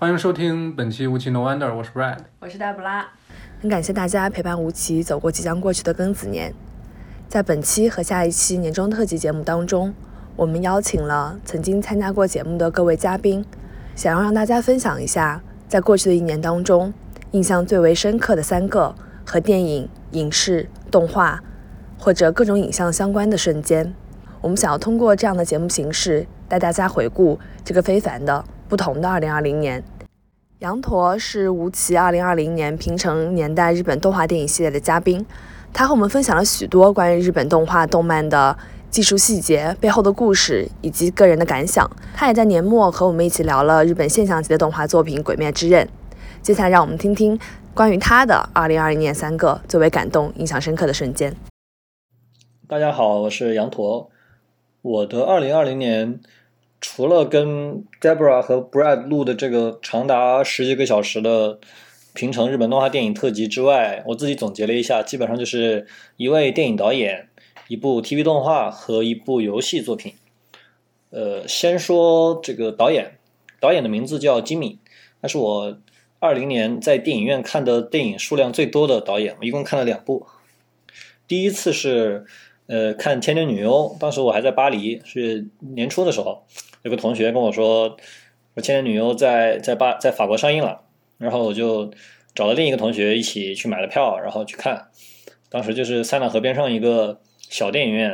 欢迎收听本期《无奇 No Wonder》，我是 Brad，我是黛布拉。很感谢大家陪伴吴奇走过即将过去的庚子年。在本期和下一期年终特辑节目当中，我们邀请了曾经参加过节目的各位嘉宾，想要让大家分享一下在过去的一年当中印象最为深刻的三个和电影、影视、动画或者各种影像相关的瞬间。我们想要通过这样的节目形式，带大家回顾这个非凡的。不同的二零二零年，羊驼是吴奇二零二零年平成年代日本动画电影系列的嘉宾，他和我们分享了许多关于日本动画动漫的技术细节、背后的故事以及个人的感想。他也在年末和我们一起聊了日本现象级的动画作品《鬼灭之刃》。接下来，让我们听听关于他的二零二零年三个最为感动、印象深刻的瞬间。大家好，我是羊驼，我的二零二零年。除了跟 Debra 和 Brad 录的这个长达十几个小时的平成日本动画电影特辑之外，我自己总结了一下，基本上就是一位电影导演、一部 TV 动画和一部游戏作品。呃，先说这个导演，导演的名字叫金敏，那是我二零年在电影院看的电影数量最多的导演，我一共看了两部。第一次是呃看《千年女优》，当时我还在巴黎，是年初的时候。有个同学跟我说，《说千年女优》在在巴在法国上映了，然后我就找了另一个同学一起去买了票，然后去看。当时就是塞纳河边上一个小电影院，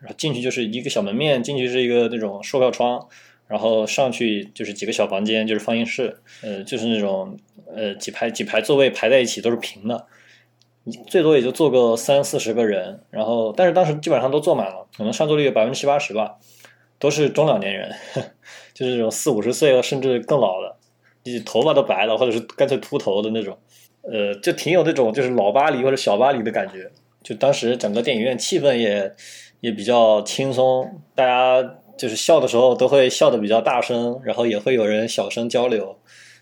然后进去就是一个小门面，进去是一个那种售票窗，然后上去就是几个小房间，就是放映室，呃，就是那种呃几排几排座位排在一起都是平的，最多也就坐个三四十个人，然后但是当时基本上都坐满了，可能上座率有百分之七八十吧。都是中老年人，就是这种四五十岁甚至更老的，你头发都白了，或者是干脆秃头的那种，呃，就挺有那种就是老巴黎或者小巴黎的感觉。就当时整个电影院气氛也也比较轻松，大家就是笑的时候都会笑的比较大声，然后也会有人小声交流，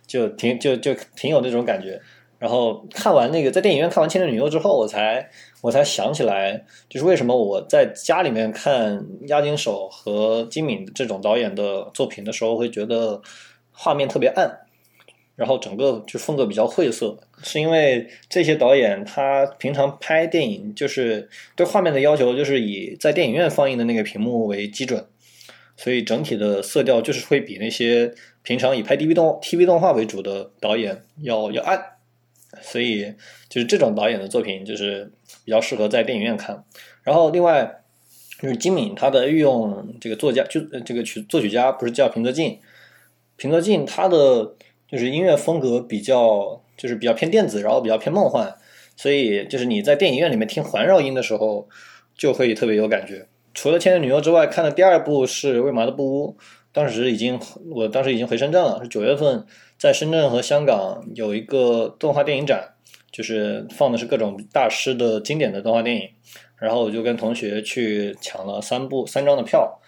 就挺就就挺有那种感觉。然后看完那个在电影院看完《千年女优》之后，我才我才想起来，就是为什么我在家里面看押井守和金敏这种导演的作品的时候，会觉得画面特别暗，然后整个就风格比较晦涩，是因为这些导演他平常拍电影就是对画面的要求就是以在电影院放映的那个屏幕为基准，所以整体的色调就是会比那些平常以拍 DV 动 TV 动画为主的导演要要暗。所以，就是这种导演的作品，就是比较适合在电影院看。然后，另外就是金敏，他的御用这个作家，就这个曲作曲家不是叫平泽静。平泽静他的就是音乐风格比较，就是比较偏电子，然后比较偏梦幻。所以，就是你在电影院里面听环绕音的时候，就会特别有感觉。除了《千年女优》之外，看的第二部是《为麻的布屋》，当时已经，我当时已经回深圳了，是九月份。在深圳和香港有一个动画电影展，就是放的是各种大师的经典的动画电影。然后我就跟同学去抢了三部三张的票，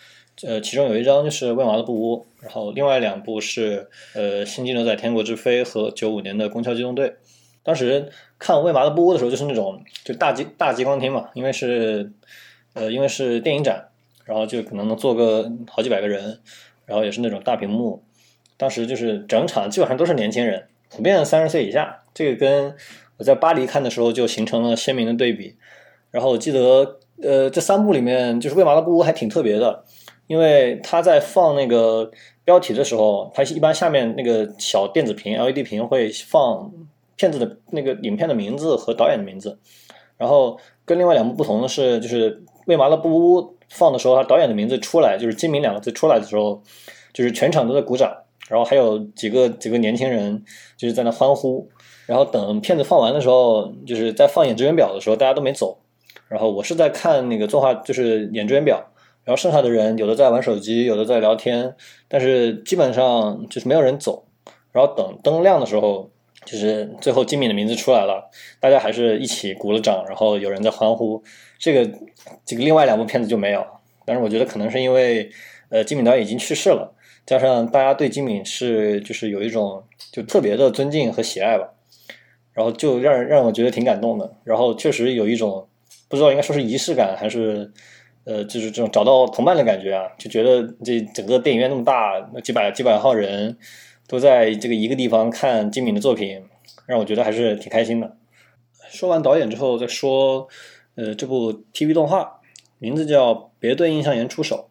呃，其中有一张就是《未麻的布屋》，然后另外两部是呃《星际牛仔天国之飞》和九五年的《宫桥机动队》。当时看《未麻的布屋》的时候，就是那种就大激大激光厅嘛，因为是呃因为是电影展，然后就可能能坐个好几百个人，然后也是那种大屏幕。当时就是整场基本上都是年轻人，普遍三十岁以下。这个跟我在巴黎看的时候就形成了鲜明的对比。然后我记得，呃，这三部里面就是《为麻的布屋》还挺特别的，因为他在放那个标题的时候，他一般下面那个小电子屏 LED 屏会放片子的那个影片的名字和导演的名字。然后跟另外两部不同的是，就是《为麻的布屋》放的时候，他导演的名字出来，就是“金明”两个字出来的时候，就是全场都在鼓掌。然后还有几个几个年轻人就是在那欢呼，然后等片子放完的时候，就是在放演职员表的时候，大家都没走。然后我是在看那个作画，就是演职员表。然后剩下的人有的在玩手机，有的在聊天，但是基本上就是没有人走。然后等灯亮的时候，就是最后金敏的名字出来了，大家还是一起鼓了掌，然后有人在欢呼。这个这个另外两部片子就没有。但是我觉得可能是因为呃金敏导演已经去世了。加上大家对金敏是就是有一种就特别的尊敬和喜爱吧，然后就让让我觉得挺感动的。然后确实有一种不知道应该说是仪式感还是呃就是这种找到同伴的感觉啊，就觉得这整个电影院那么大，那几百几百号人都在这个一个地方看金敏的作品，让我觉得还是挺开心的。说完导演之后，再说，呃，这部 TV 动画名字叫《别对印象岩出手》，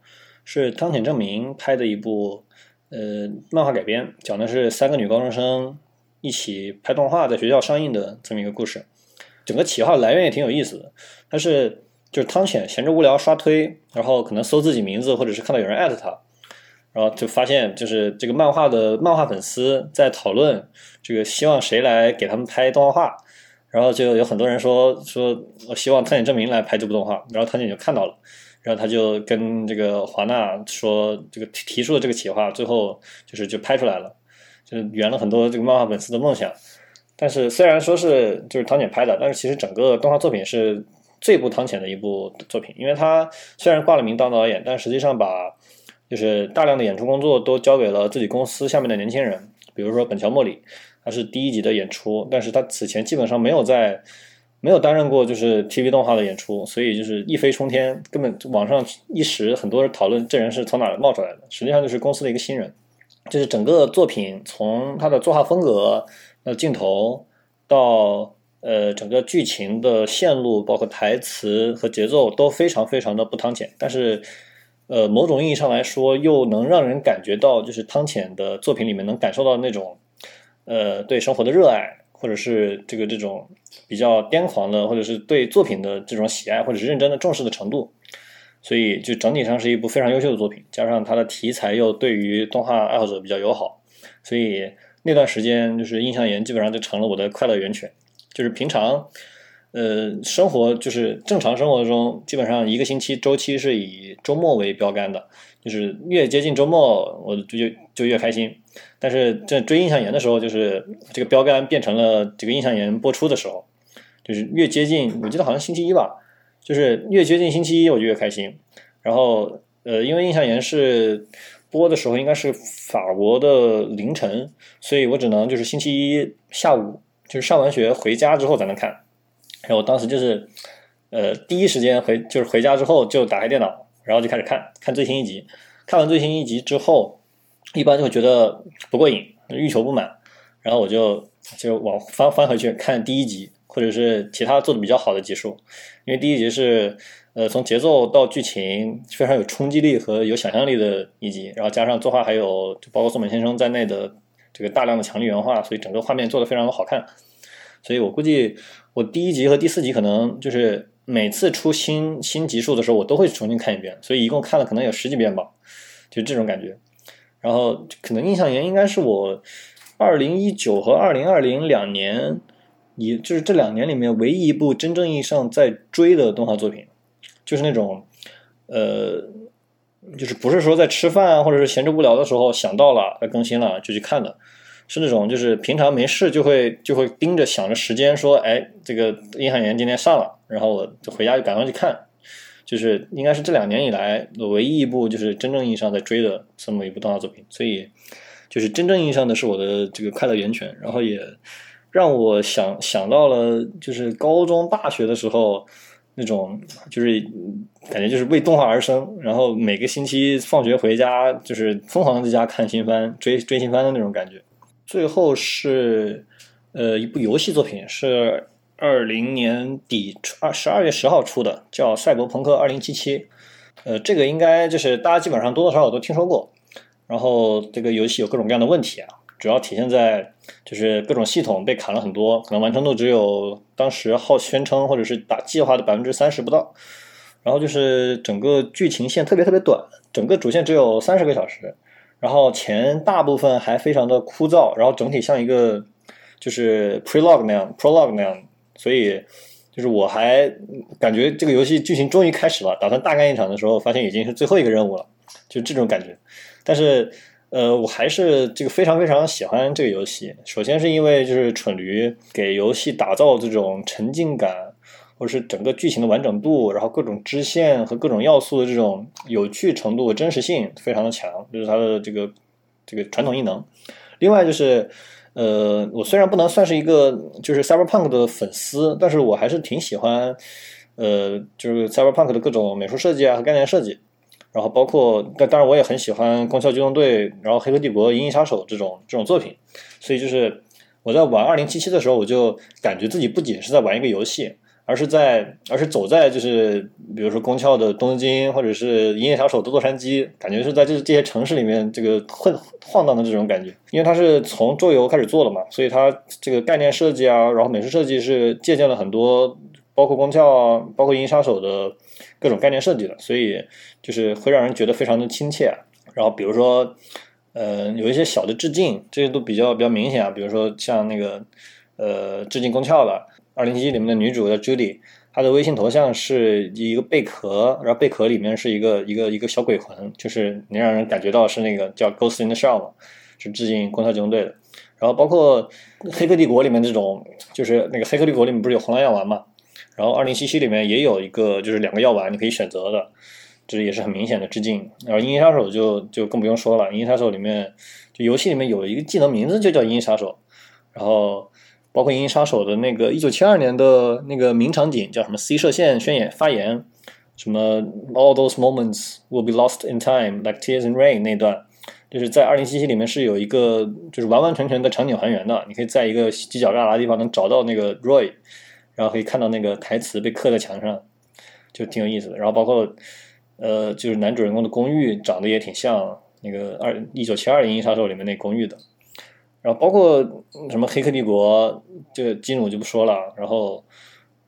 是汤浅证明拍的一部呃漫画改编，讲的是三个女高中生一起拍动画在学校上映的这么一个故事。整个企划来源也挺有意思的，它是就是汤浅闲着无聊刷推，然后可能搜自己名字，或者是看到有人艾特他。然后就发现，就是这个漫画的漫画粉丝在讨论这个希望谁来给他们拍动画，然后就有很多人说说我希望汤浅证明来拍这部动画，然后汤浅就看到了，然后他就跟这个华纳说这个提提出了这个企划，最后就是就拍出来了，就是圆了很多这个漫画粉丝的梦想。但是虽然说是就是汤浅拍的，但是其实整个动画作品是最不汤浅的一部作品，因为他虽然挂了名当导演，但实际上把就是大量的演出工作都交给了自己公司下面的年轻人，比如说本桥莫里，他是第一集的演出，但是他此前基本上没有在没有担任过就是 TV 动画的演出，所以就是一飞冲天，根本网上一时很多人讨论这人是从哪冒出来的，实际上就是公司的一个新人。就是整个作品从他的作画风格、呃镜头到呃整个剧情的线路，包括台词和节奏都非常非常的不汤浅，但是。呃，某种意义上来说，又能让人感觉到，就是汤浅的作品里面能感受到那种，呃，对生活的热爱，或者是这个这种比较癫狂的，或者是对作品的这种喜爱，或者是认真的重视的程度。所以，就整体上是一部非常优秀的作品，加上它的题材又对于动画爱好者比较友好，所以那段时间就是印象岩基本上就成了我的快乐源泉，就是平常。呃，生活就是正常生活中，基本上一个星期周期是以周末为标杆的，就是越接近周末，我就就越开心。但是这追印象岩的时候，就是这个标杆变成了这个印象岩播出的时候，就是越接近，我记得好像星期一吧，就是越接近星期一我就越开心。然后呃，因为印象岩是播的时候应该是法国的凌晨，所以我只能就是星期一下午，就是上完学回家之后才能看。然后我当时就是，呃，第一时间回就是回家之后就打开电脑，然后就开始看看最新一集。看完最新一集之后，一般就会觉得不过瘾，欲求不满，然后我就就往翻翻回去看第一集，或者是其他做的比较好的集数。因为第一集是呃从节奏到剧情非常有冲击力和有想象力的一集，然后加上作画还有就包括松本先生在内的这个大量的强力原画，所以整个画面做的非常的好看。所以我估计。我第一集和第四集可能就是每次出新新集数的时候，我都会重新看一遍，所以一共看了可能有十几遍吧，就这种感觉。然后可能印象岩应该是我二零一九和二零二零两年，也就是这两年里面唯一一部真正意义上在追的动画作品，就是那种呃，就是不是说在吃饭啊或者是闲着无聊的时候想到了要更新了就去看的。是那种，就是平常没事就会就会盯着想着时间，说，哎，这个印象岩今天上了，然后我就回家就赶快去看，就是应该是这两年以来唯一一部就是真正意义上在追的这么一部动画作品，所以就是真正意义上的是我的这个快乐源泉，然后也让我想想到了就是高中大学的时候那种就是感觉就是为动画而生，然后每个星期放学回家就是疯狂在家看新番追追新番的那种感觉。最后是，呃，一部游戏作品，是二零年底二十二月十号出的，叫《赛博朋克二零七七》。呃，这个应该就是大家基本上多多少少都听说过。然后这个游戏有各种各样的问题啊，主要体现在就是各种系统被砍了很多，可能完成度只有当时号宣称或者是打计划的百分之三十不到。然后就是整个剧情线特别特别短，整个主线只有三十个小时。然后前大部分还非常的枯燥，然后整体像一个就是 prelog 那样，prologue 那样，所以就是我还感觉这个游戏剧情终于开始了，打算大干一场的时候，发现已经是最后一个任务了，就这种感觉。但是呃，我还是这个非常非常喜欢这个游戏。首先是因为就是蠢驴给游戏打造这种沉浸感。或者是整个剧情的完整度，然后各种支线和各种要素的这种有趣程度、真实性非常的强，这是它的这个这个传统异能。另外就是，呃，我虽然不能算是一个就是 Cyberpunk 的粉丝，但是我还是挺喜欢，呃，就是 Cyberpunk 的各种美术设计啊和概念设计。然后包括，但当然我也很喜欢《攻壳机动队》，然后《黑客帝国》《银翼杀手》这种这种作品，所以就是我在玩二零七七的时候，我就感觉自己不仅是在玩一个游戏。而是在，而是走在，就是比如说宫壳的东京，或者是银翼杀手的洛杉矶，感觉是在这这些城市里面这个混晃荡的这种感觉。因为它是从桌游开始做的嘛，所以它这个概念设计啊，然后美术设计是借鉴了很多，包括宫壳啊，包括银杀手的各种概念设计的，所以就是会让人觉得非常的亲切。然后比如说，呃，有一些小的致敬，这些都比较比较明显啊，比如说像那个，呃，致敬宫壳的。二零七七里面的女主叫 Judy，她的微信头像是一个贝壳，然后贝壳里面是一个一个一个小鬼魂，就是能让人感觉到是那个叫 Ghost in the Shell 嘛，是致敬《光头机动队》的。然后包括《黑客帝国》里面这种，就是那个《黑客帝国》里面不是有红蓝药丸嘛？然后二零七七里面也有一个，就是两个药丸你可以选择的，这也是很明显的致敬。然后《银翼杀手》就就更不用说了，《银翼杀手》里面就游戏里面有一个技能名字就叫银翼杀手，然后。包括《银翼杀手》的那个一九七二年的那个名场景叫什么 C 射线宣言发言，什么 All those moments will be lost in time like tears in rain 那段，就是在二零七七里面是有一个就是完完全全的场景还原的，你可以在一个犄角旮旯地方能找到那个 Roy，然后可以看到那个台词被刻在墙上，就挺有意思的。然后包括呃，就是男主人公的公寓长得也挺像那个二一九七二《银翼杀手》里面那公寓的。然后包括什么《黑客帝国》，这个基努就不说了。然后，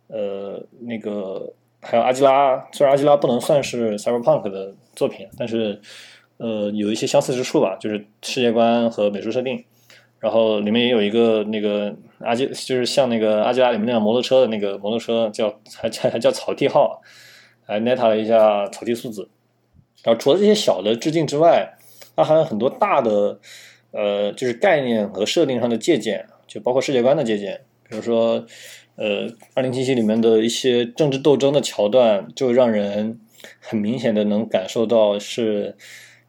呃，那个还有阿基拉，虽然阿基拉不能算是 Cyberpunk 的作品，但是呃，有一些相似之处吧，就是世界观和美术设定。然后里面也有一个那个阿基，就是像那个阿基拉里面那辆摩托车的那个摩托车，叫还还还叫草地号，还 neta 了一下草地素子。然后除了这些小的致敬之外，它还有很多大的。呃，就是概念和设定上的借鉴，就包括世界观的借鉴。比如说，呃，二零七七里面的一些政治斗争的桥段，就让人很明显的能感受到是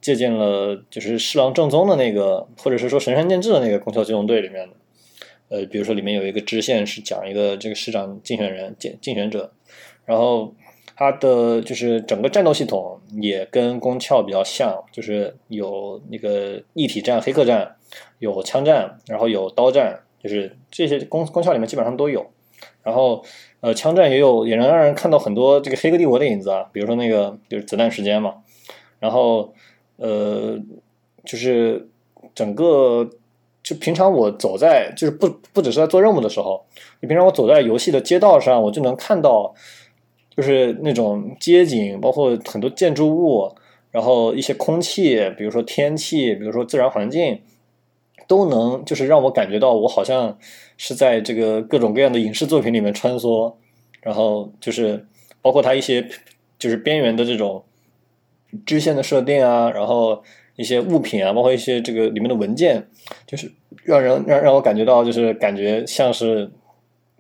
借鉴了，就是侍郎正宗的那个，或者是说神山健治的那个《宫壳机动队》里面的。呃，比如说里面有一个支线是讲一个这个市长竞选人竞竞选者，然后。它的就是整个战斗系统也跟宫壳比较像，就是有那个一体战、黑客战，有枪战，然后有刀战，就是这些宫宫壳里面基本上都有。然后呃，枪战也有，也能让人看到很多这个黑客帝国的影子啊，比如说那个就是子弹时间嘛。然后呃，就是整个就平常我走在就是不不只是在做任务的时候，你平常我走在游戏的街道上，我就能看到。就是那种街景，包括很多建筑物，然后一些空气，比如说天气，比如说自然环境，都能就是让我感觉到我好像是在这个各种各样的影视作品里面穿梭，然后就是包括它一些就是边缘的这种支线的设定啊，然后一些物品啊，包括一些这个里面的文件，就是让人让让我感觉到就是感觉像是。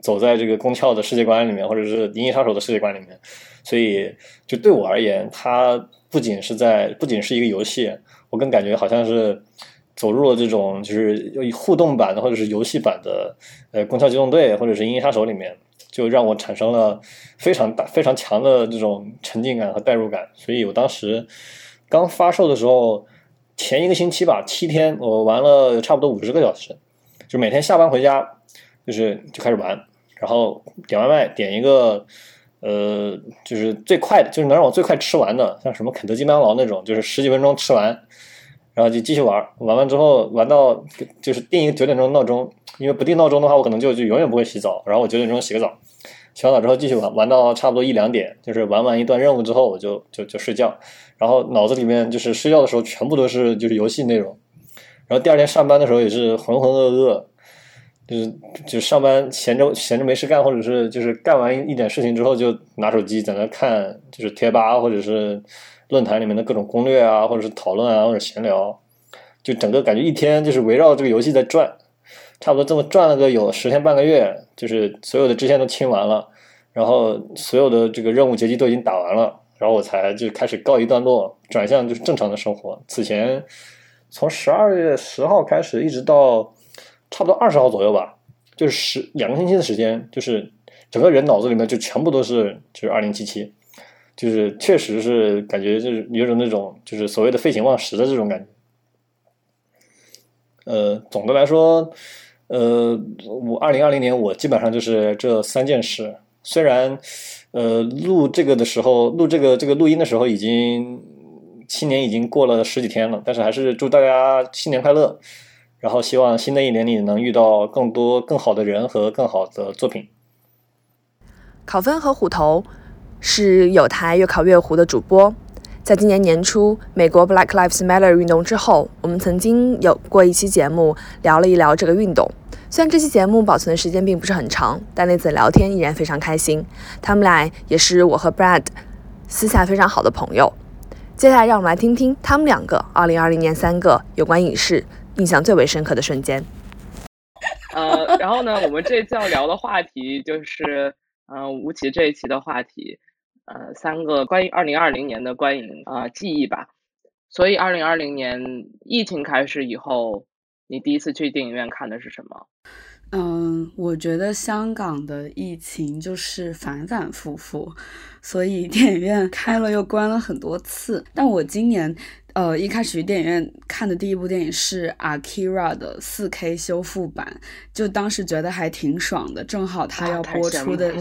走在这个宫壳的世界观里面，或者是银翼杀手的世界观里面，所以就对我而言，它不仅是在，不仅是一个游戏，我更感觉好像是走入了这种就是互动版的或者是游戏版的呃宫壳机动队或者是银翼杀手里面，就让我产生了非常大非常强的这种沉浸感和代入感。所以我当时刚发售的时候，前一个星期吧，七天我玩了差不多五十个小时，就每天下班回家就是就开始玩。然后点外卖，点一个，呃，就是最快的，就是能让我最快吃完的，像什么肯德基、麦当劳那种，就是十几分钟吃完，然后就继续玩。玩完之后，玩到就是定一个九点钟闹钟，因为不定闹钟的话，我可能就就永远不会洗澡。然后我九点钟洗个澡，洗完澡之后继续玩，玩到差不多一两点，就是玩完一段任务之后，我就就就睡觉。然后脑子里面就是睡觉的时候全部都是就是游戏内容。然后第二天上班的时候也是浑浑噩噩。就是就上班闲着闲着没事干，或者是就是干完一点事情之后就拿手机在那看，就是贴吧或者是论坛里面的各种攻略啊，或者是讨论啊，或者闲聊，就整个感觉一天就是围绕这个游戏在转，差不多这么转了个有十天半个月，就是所有的支线都清完了，然后所有的这个任务结局都已经打完了，然后我才就开始告一段落，转向就是正常的生活。此前从十二月十号开始一直到。差不多二十号左右吧，就是十两个星期的时间，就是整个人脑子里面就全部都是就是二零七七，就是确实是感觉就是有种那种就是所谓的废寝忘食的这种感觉。呃，总的来说，呃，我二零二零年我基本上就是这三件事。虽然，呃，录这个的时候，录这个这个录音的时候，已经新年已经过了十几天了，但是还是祝大家新年快乐。然后希望新的一年里能遇到更多更好的人和更好的作品。考分和虎头是有台越考越糊的主播。在今年年初，美国 Black Lives Matter 运动之后，我们曾经有过一期节目聊了一聊这个运动。虽然这期节目保存的时间并不是很长，但那次聊天依然非常开心。他们俩也是我和 Brad 私下非常好的朋友。接下来，让我们来听听他们两个2020年三个有关影视印象最为深刻的瞬间。呃，然后呢，我们这次要聊的话题就是，嗯，吴奇这一期的话题。呃，三个关于二零二零年的观影啊记忆吧。所以二零二零年疫情开始以后，你第一次去电影院看的是什么？嗯，我觉得香港的疫情就是反反复复，所以电影院开了又关了很多次。但我今年呃一开始去电影院看的第一部电影是《Akira》的 4K 修复版，就当时觉得还挺爽的，正好它要播出的。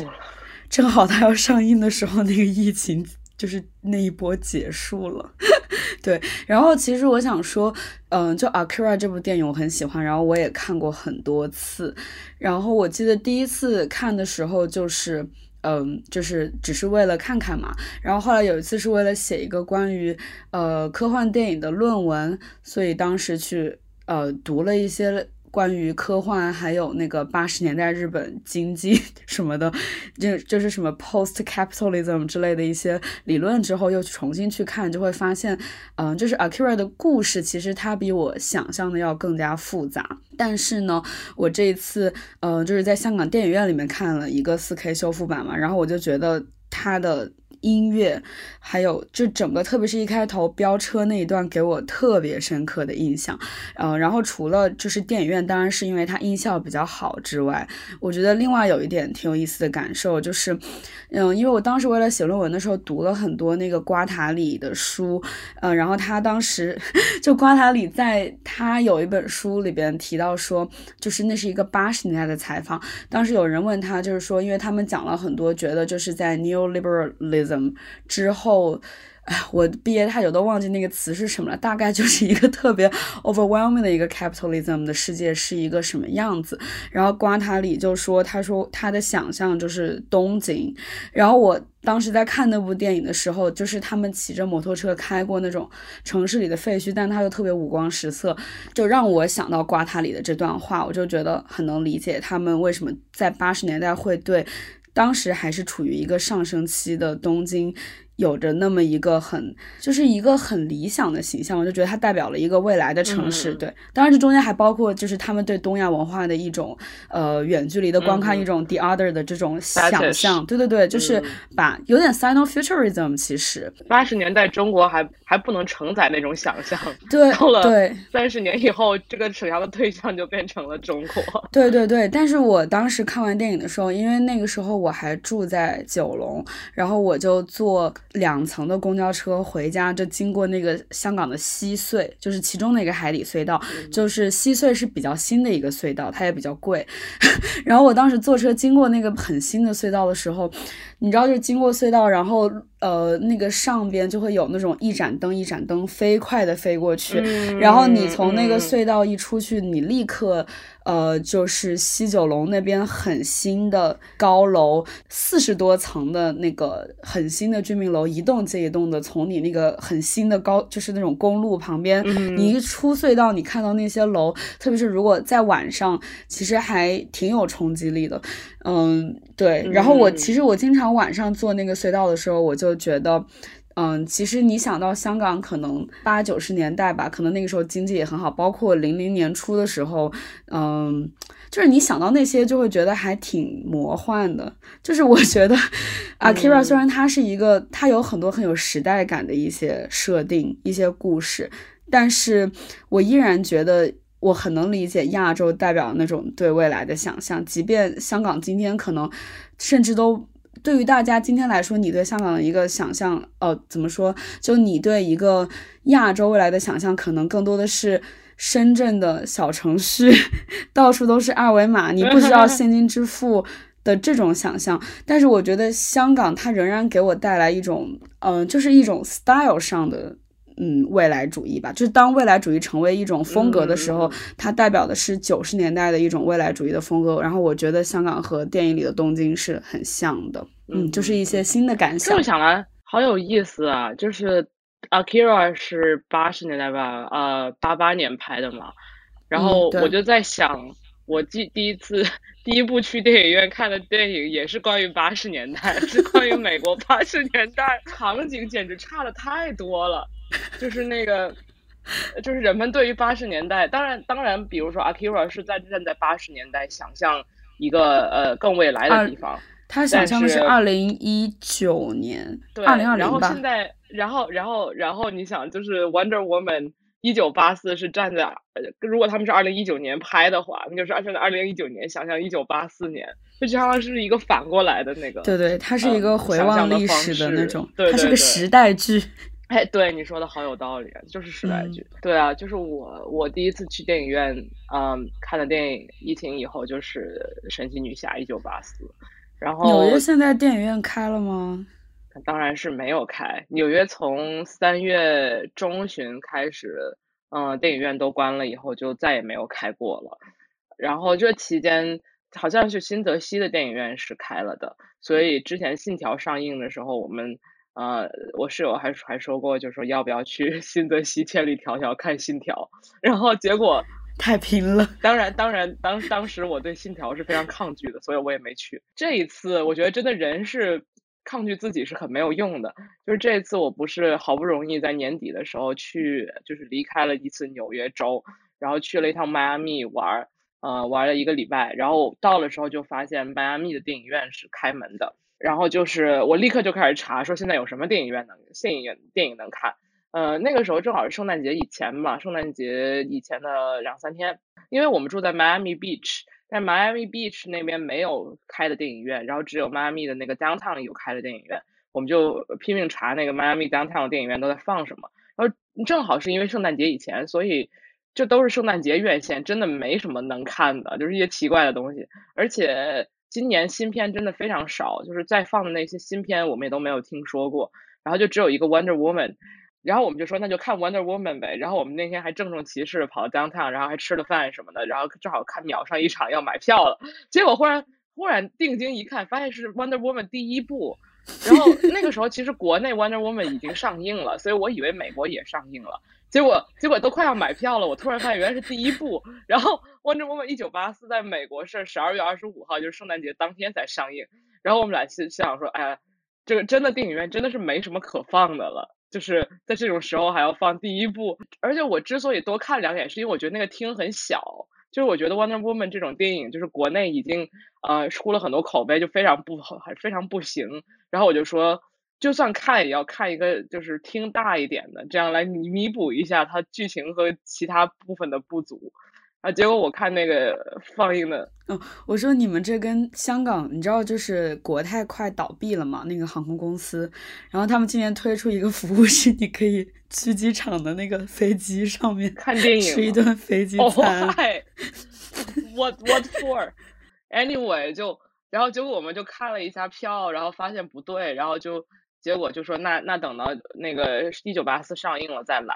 正好它要上映的时候，那个疫情就是那一波结束了。对，然后其实我想说，嗯，就《Akira》这部电影我很喜欢，然后我也看过很多次。然后我记得第一次看的时候，就是嗯，就是只是为了看看嘛。然后后来有一次是为了写一个关于呃科幻电影的论文，所以当时去呃读了一些。关于科幻，还有那个八十年代日本经济 什么的，就就是什么 post capitalism 之类的一些理论之后，又重新去看，就会发现，嗯，就是 Akira 的故事其实它比我想象的要更加复杂。但是呢，我这一次，呃，就是在香港电影院里面看了一个四 K 修复版嘛，然后我就觉得它的。音乐，还有就整个，特别是一开头飙车那一段，给我特别深刻的印象。嗯，然后除了就是电影院，当然是因为它音效比较好之外，我觉得另外有一点挺有意思的感受就是，嗯，因为我当时为了写论文的时候读了很多那个瓜塔里的书，嗯，然后他当时 就瓜塔里在他有一本书里边提到说，就是那是一个八十年代的采访，当时有人问他，就是说，因为他们讲了很多，觉得就是在 neoliberalism。之后，哎，我毕业太久都忘记那个词是什么了。大概就是一个特别 overwhelming 的一个 capitalism 的世界是一个什么样子。然后瓜塔里就说，他说他的想象就是东京。然后我当时在看那部电影的时候，就是他们骑着摩托车开过那种城市里的废墟，但他又特别五光十色，就让我想到瓜塔里的这段话，我就觉得很能理解他们为什么在八十年代会对。当时还是处于一个上升期的东京。有着那么一个很，就是一个很理想的形象，我就觉得它代表了一个未来的城市。对，当然这中间还包括就是他们对东亚文化的一种呃远距离的观看，一种 the other 的这种想象。对对对，就是把有点 sino-futurism。其实八十年代中国还还不能承载那种想象，对，到了对三十年以后，这个想象的对象就变成了中国。对对对，但是我当时看完电影的时候，因为那个时候我还住在九龙，然后我就坐。两层的公交车回家，就经过那个香港的西隧，就是其中的一个海底隧道。就是西隧是比较新的一个隧道，它也比较贵。然后我当时坐车经过那个很新的隧道的时候，你知道，就是经过隧道，然后呃，那个上边就会有那种一盏灯一盏灯飞快的飞过去，然后你从那个隧道一出去，你立刻。呃，就是西九龙那边很新的高楼，四十多层的那个很新的居民楼，一栋接一栋的从你那个很新的高，就是那种公路旁边，你一出隧道，你看到那些楼，特别是如果在晚上，其实还挺有冲击力的。嗯，对。然后我其实我经常晚上坐那个隧道的时候，我就觉得。嗯，其实你想到香港，可能八九十年代吧，可能那个时候经济也很好，包括零零年初的时候，嗯，就是你想到那些，就会觉得还挺魔幻的。就是我觉得，Akira 虽然它是一个，它有很多很有时代感的一些设定、一些故事，但是我依然觉得我很能理解亚洲代表那种对未来的想象，即便香港今天可能甚至都。对于大家今天来说，你对香港的一个想象，呃，怎么说？就你对一个亚洲未来的想象，可能更多的是深圳的小城市，到处都是二维码，你不知道 现金支付的这种想象。但是我觉得香港它仍然给我带来一种，嗯，就是一种 style 上的。嗯，未来主义吧，就是当未来主义成为一种风格的时候，它代表的是九十年代的一种未来主义的风格。然后我觉得香港和电影里的东京是很像的，嗯，就是一些新的感想。这么想来，好有意思啊！就是《Akira》是八十年代吧，呃，八八年拍的嘛。然后我就在想，我第第一次第一部去电影院看的电影也是关于八十年代，是关于美国八十年代，场景简直差的太多了。就是那个，就是人们对于八十年代，当然当然，比如说 Akira 是在站在八十年代想象一个呃更未来的地方，他想象的是二零一九年，对，二零二零然后现在，然后然后然后你想，就是 Wonder Woman 一九八四是站在，如果他们是二零一九年拍的话，那就是站在二零一九年想象一九八四年，就相当于是一个反过来的那个，对对，它是一个回望历史的那种，它是个时代剧。哎，对你说的好有道理，就是时代剧。对啊，就是我我第一次去电影院，嗯，看的电影，疫情以后就是《神奇女侠一九八四》。然后纽约现在电影院开了吗？当然是没有开。纽约从三月中旬开始，嗯，电影院都关了以后，就再也没有开过了。然后这期间，好像是新泽西的电影院是开了的，所以之前《信条》上映的时候，我们。呃，我室友还还说过，就说要不要去 新泽西千里迢迢看《信条》，然后结果 太拼了。当然，当然，当当时我对《信条》是非常抗拒的，所以我也没去。这一次，我觉得真的人是抗拒自己是很没有用的。就是这一次，我不是好不容易在年底的时候去，就是离开了一次纽约州，然后去了一趟迈阿密玩，呃，玩了一个礼拜，然后到了时候就发现迈阿密的电影院是开门的。然后就是我立刻就开始查，说现在有什么电影院能电影院电影能看。呃，那个时候正好是圣诞节以前嘛，圣诞节以前的两三天，因为我们住在 Miami Beach，但 Miami Beach 那边没有开的电影院，然后只有 Miami 的那个 Downtown 有开的电影院，我们就拼命查那个 Miami Downtown 电影院都在放什么。然后正好是因为圣诞节以前，所以这都是圣诞节院线，真的没什么能看的，就是一些奇怪的东西，而且。今年新片真的非常少，就是在放的那些新片我们也都没有听说过，然后就只有一个 Wonder Woman，然后我们就说那就看 Wonder Woman 呗，然后我们那天还郑重其事跑到 Downtown，然后还吃了饭什么的，然后正好看秒上一场要买票了，结果忽然忽然定睛一看，发现是 Wonder Woman 第一部，然后那个时候其实国内 Wonder Woman 已经上映了，所以我以为美国也上映了。结果结果都快要买票了，我突然发现原来是第一部。然后《Wonder Woman 一九八四》在美国是十二月二十五号，就是圣诞节当天才上映。然后我们俩心想说，哎，这个真的电影院真的是没什么可放的了，就是在这种时候还要放第一部。而且我之所以多看两眼，是因为我觉得那个厅很小，就是我觉得《Wonder Woman》这种电影，就是国内已经呃出了很多口碑，就非常不好，还非常不行。然后我就说。就算看也要看一个就是听大一点的，这样来弥弥补一下它剧情和其他部分的不足。啊，结果我看那个放映的，哦，我说你们这跟香港，你知道就是国泰快倒闭了嘛？那个航空公司，然后他们今年推出一个服务是你可以去机场的那个飞机上面看电影，吃一顿飞机餐。What what for？Anyway，就然后结果我们就看了一下票，然后发现不对，然后就。结果就说那那等到那个一九八四上映了再来，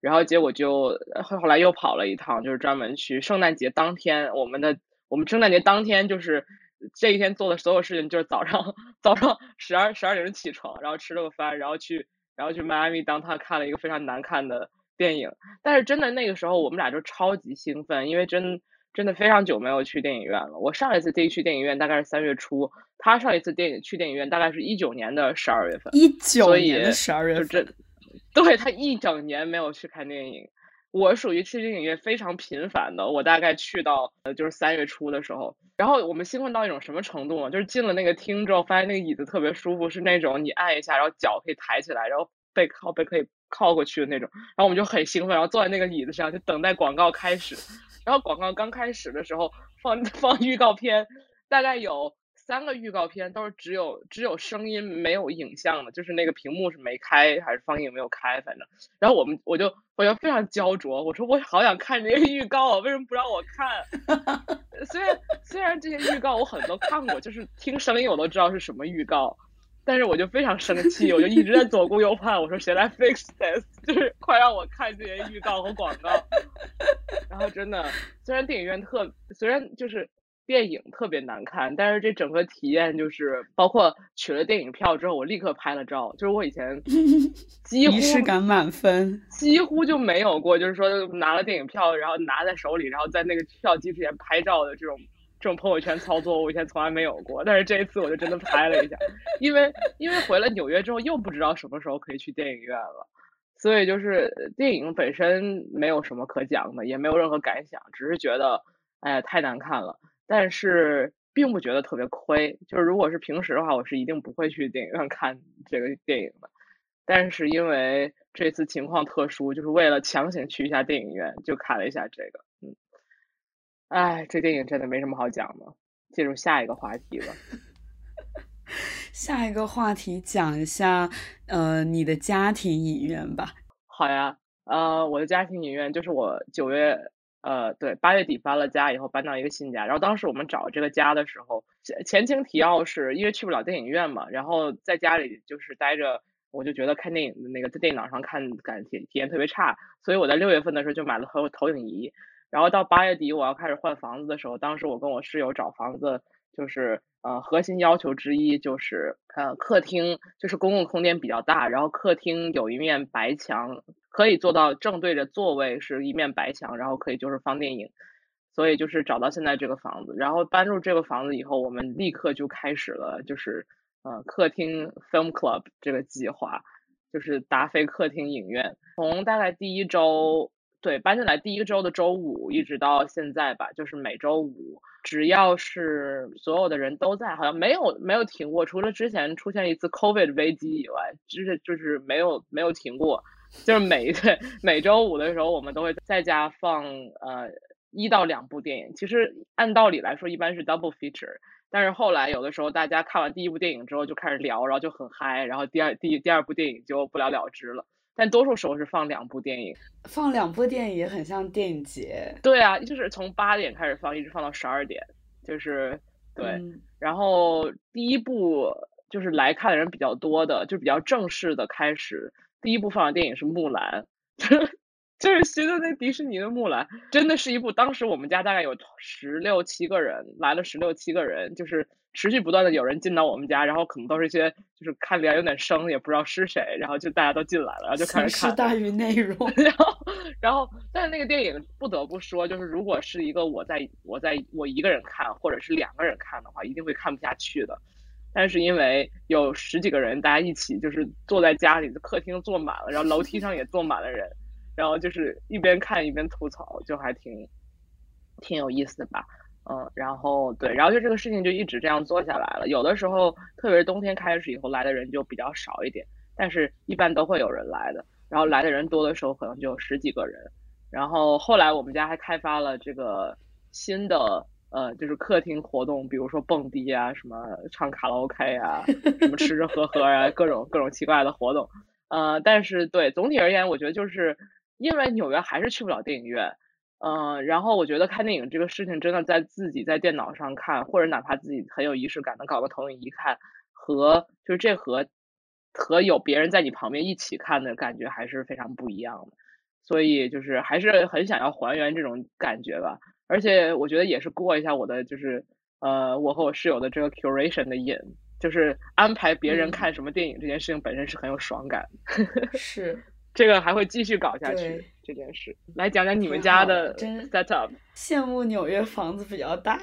然后结果就后后来又跑了一趟，就是专门去圣诞节当天，我们的我们圣诞节当天就是这一天做的所有事情，就是早上 早上十二十二点钟起床，然后吃了个饭，然后去然后去迈阿密当他看了一个非常难看的电影，但是真的那个时候我们俩就超级兴奋，因为真。真的非常久没有去电影院了。我上一次第一去电影院大概是三月初，他上一次电影去电影院大概是一九年的十二月份。一九年的十二月份，对他一整年没有去看电影。我属于去电影院非常频繁的，我大概去到呃就是三月初的时候。然后我们兴奋到一种什么程度呢？就是进了那个厅之后，发现那个椅子特别舒服，是那种你按一下，然后脚可以抬起来，然后背靠背可以靠过去的那种。然后我们就很兴奋，然后坐在那个椅子上，就等待广告开始。然后广告刚开始的时候放 放预告片，大概有三个预告片都是只有只有声音没有影像的，就是那个屏幕是没开还是放映没有开，反正。然后我们我就我就非常焦灼，我说我好想看这个预告啊，为什么不让我看？虽然虽然这些预告我很多看过，就是听声音我都知道是什么预告。但是我就非常生气，我就一直在左顾右盼，我说谁来 fix this？就是快让我看这些预告和广告。然后真的，虽然电影院特，虽然就是电影特别难看，但是这整个体验就是，包括取了电影票之后，我立刻拍了照。就是我以前 几乎仪式感满分，几乎就没有过，就是说拿了电影票，然后拿在手里，然后在那个票机之前拍照的这种。这种朋友圈操作我以前从来没有过，但是这一次我就真的拍了一下，因为因为回了纽约之后又不知道什么时候可以去电影院了，所以就是电影本身没有什么可讲的，也没有任何感想，只是觉得哎太难看了，但是并不觉得特别亏。就是如果是平时的话，我是一定不会去电影院看这个电影的，但是因为这次情况特殊，就是为了强行去一下电影院，就看了一下这个，嗯。哎，这电影真的没什么好讲的，进入下一个话题吧。下一个话题讲一下，呃，你的家庭影院吧。好呀，呃，我的家庭影院就是我九月，呃，对，八月底搬了家以后搬到一个新家，然后当时我们找这个家的时候，前情提要是因为去不了电影院嘛，然后在家里就是待着，我就觉得看电影的那个在电脑上看感体体验特别差，所以我在六月份的时候就买了投投影仪。然后到八月底我要开始换房子的时候，当时我跟我室友找房子，就是呃核心要求之一就是呃客厅就是公共空间比较大，然后客厅有一面白墙，可以做到正对着座位是一面白墙，然后可以就是放电影，所以就是找到现在这个房子，然后搬入这个房子以后，我们立刻就开始了就是呃客厅 film club 这个计划，就是达菲客厅影院，从大概第一周。对，搬进来第一个周的周五一直到现在吧，就是每周五，只要是所有的人都在，好像没有没有停过，除了之前出现一次 COVID 危机以外，就是就是没有没有停过，就是每对每周五的时候，我们都会在家放呃一到两部电影。其实按道理来说，一般是 double feature，但是后来有的时候大家看完第一部电影之后就开始聊，然后就很嗨，然后第二第第二部电影就不了了之了。但多数时候是放两部电影，放两部电影也很像电影节。对啊，就是从八点开始放，一直放到十二点，就是对。然后第一部就是来看的人比较多的，就比较正式的开始。第一部放的电影是《木兰》，就是新的那迪士尼的《木兰》，真的是一部。当时我们家大概有十六七个人，来了十六七个人，就是。持续不断的有人进到我们家，然后可能都是一些就是看脸有点生，也不知道是谁，然后就大家都进来了，然后就开始看。大于内容。然后，然后，但是那个电影不得不说，就是如果是一个我在我在我一个人看，或者是两个人看的话，一定会看不下去的。但是因为有十几个人，大家一起就是坐在家里的客厅坐满了，然后楼梯上也坐满了人，然后就是一边看一边吐槽，就还挺挺有意思的吧。嗯，然后对，然后就这个事情就一直这样做下来了。有的时候，特别是冬天开始以后来的人就比较少一点，但是一般都会有人来的。然后来的人多的时候，可能就有十几个人。然后后来我们家还开发了这个新的呃，就是客厅活动，比如说蹦迪啊，什么唱卡拉 OK 啊，什么吃吃喝喝啊，各种各种奇怪的活动。呃，但是对总体而言，我觉得就是因为纽约还是去不了电影院。嗯，然后我觉得看电影这个事情，真的在自己在电脑上看，或者哪怕自己很有仪式感的搞个投影仪看，和就是这和和有别人在你旁边一起看的感觉还是非常不一样的。所以就是还是很想要还原这种感觉吧。而且我觉得也是过一下我的就是呃我和我室友的这个 curation 的瘾，就是安排别人看什么电影这件事情本身是很有爽感。是。这个还会继续搞下去这件事，来讲讲你们家的 set up。羡慕纽约房子比较大，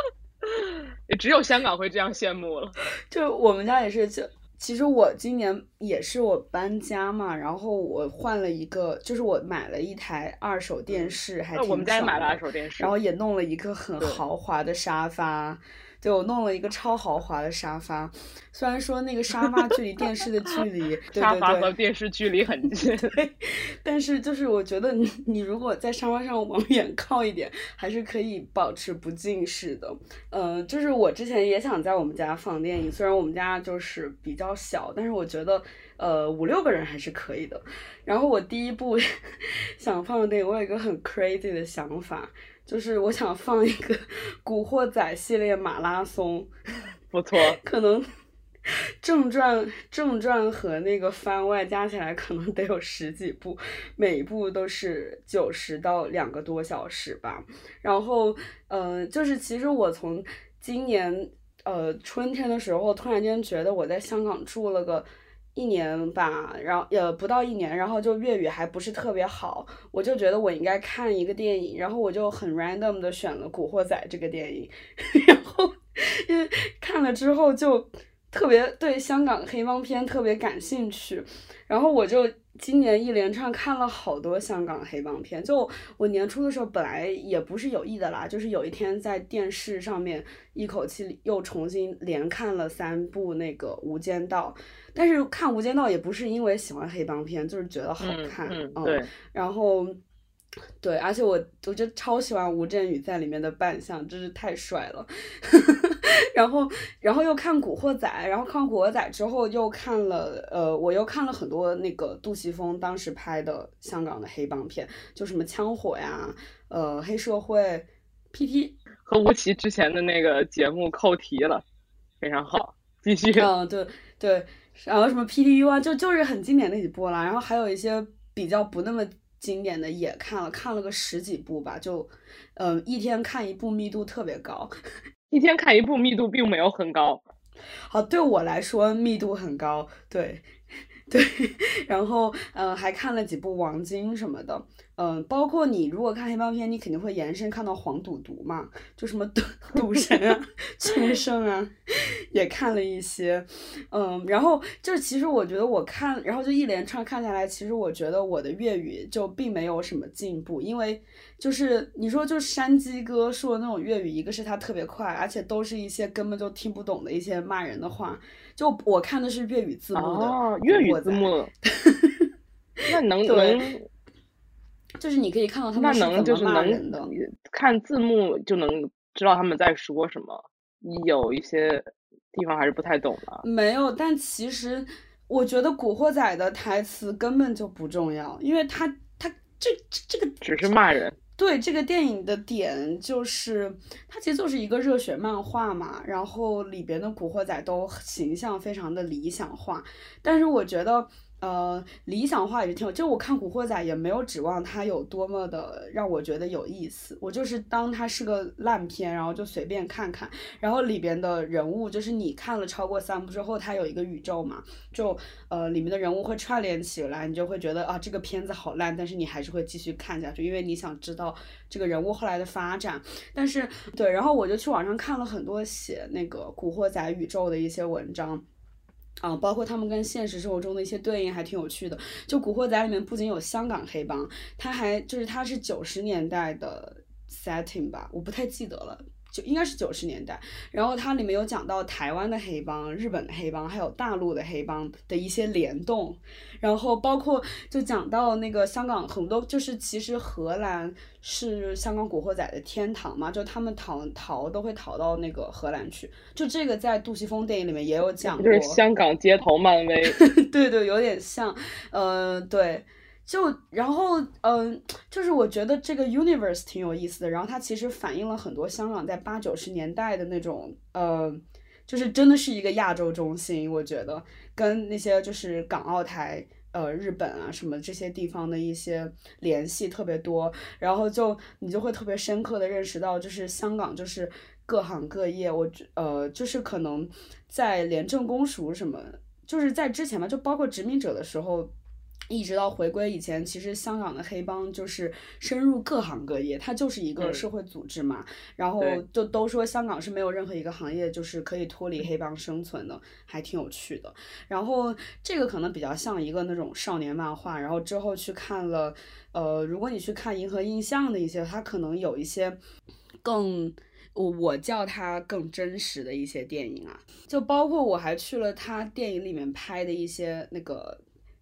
也只有香港会这样羡慕了。就我们家也是，就其实我今年也是我搬家嘛，然后我换了一个，就是我买了一台二手电视，还挺我们家也买了二手电视，然后也弄了一个很豪华的沙发。对我弄了一个超豪华的沙发，虽然说那个沙发距离电视的距离，沙发和电视距离很近，但是就是我觉得你你如果在沙发上往 远靠一点，还是可以保持不近视的。嗯，就是我之前也想在我们家放电影，虽然我们家就是比较小，但是我觉得呃五六个人还是可以的。然后我第一部 想放的电影，我有一个很 crazy 的想法。就是我想放一个《古惑仔》系列马拉松，不错，可能正传、正传和那个番外加起来可能得有十几部，每一部都是九十到两个多小时吧。然后，呃，就是其实我从今年呃春天的时候，突然间觉得我在香港住了个。一年吧，然后呃不到一年，然后就粤语还不是特别好，我就觉得我应该看一个电影，然后我就很 random 的选了《古惑仔》这个电影，然后因为看了之后就特别对香港黑帮片特别感兴趣，然后我就。今年一连串看了好多香港黑帮片，就我年初的时候本来也不是有意的啦，就是有一天在电视上面一口气又重新连看了三部那个《无间道》，但是看《无间道》也不是因为喜欢黑帮片，就是觉得好看，嗯，对，然后。对，而且我我就超喜欢吴镇宇在里面的扮相，真是太帅了。然后，然后又看《古惑仔》，然后看《古惑仔》之后又看了，呃，我又看了很多那个杜琪峰当时拍的香港的黑帮片，就什么枪火呀，呃，黑社会，PT 和吴奇之前的那个节目扣题了，非常好，继续。嗯，对对，然后什么 PTU 啊，就就是很经典那几部啦，然后还有一些比较不那么。经典的也看了，看了个十几部吧，就，嗯，一天看一部密度特别高，一天看一部密度并没有很高，好，对我来说密度很高，对。对，然后嗯，还看了几部王晶什么的，嗯，包括你如果看黑帮片，你肯定会延伸看到黄赌毒嘛，就什么赌赌神啊、春生啊，也看了一些，嗯，然后就是其实我觉得我看，然后就一连串看下来，其实我觉得我的粤语就并没有什么进步，因为就是你说就山鸡哥说的那种粤语，一个是他特别快，而且都是一些根本就听不懂的一些骂人的话。就我看的是粤语字幕的，哦，粤语字幕，那能能，就是你可以看到他们是怎么骂人的，看字幕就能知道他们在说什么。有一些地方还是不太懂的。没有，但其实我觉得《古惑仔》的台词根本就不重要，因为他他这这个只是骂人。对这个电影的点就是，它其实就是一个热血漫画嘛，然后里边的古惑仔都形象非常的理想化，但是我觉得。呃，理想化也是挺有，就我看《古惑仔》也没有指望它有多么的让我觉得有意思，我就是当它是个烂片，然后就随便看看。然后里边的人物，就是你看了超过三部之后，它有一个宇宙嘛，就呃里面的人物会串联起来，你就会觉得啊这个片子好烂，但是你还是会继续看下去，因为你想知道这个人物后来的发展。但是对，然后我就去网上看了很多写那个《古惑仔》宇宙的一些文章。啊，包括他们跟现实生活中的一些对应，还挺有趣的。就《古惑仔》里面不仅有香港黑帮，他还就是他是九十年代的 setting 吧，我不太记得了。就应该是九十年代，然后它里面有讲到台湾的黑帮、日本的黑帮，还有大陆的黑帮的一些联动，然后包括就讲到那个香港很多，就是其实荷兰是香港古惑仔的天堂嘛，就他们逃逃都会逃到那个荷兰去，就这个在杜琪峰电影里面也有讲过，就是香港街头漫威，对对，有点像，呃，对。就然后嗯，就是我觉得这个 universe 挺有意思的，然后它其实反映了很多香港在八九十年代的那种呃，就是真的是一个亚洲中心，我觉得跟那些就是港澳台呃日本啊什么这些地方的一些联系特别多，然后就你就会特别深刻的认识到，就是香港就是各行各业，我呃就是可能在廉政公署什么，就是在之前嘛，就包括殖民者的时候。一直到回归以前，其实香港的黑帮就是深入各行各业，它就是一个社会组织嘛。然后就都说香港是没有任何一个行业就是可以脱离黑帮生存的，还挺有趣的。然后这个可能比较像一个那种少年漫画。然后之后去看了，呃，如果你去看《银河印象》的一些，它可能有一些更我我叫它更真实的一些电影啊，就包括我还去了他电影里面拍的一些那个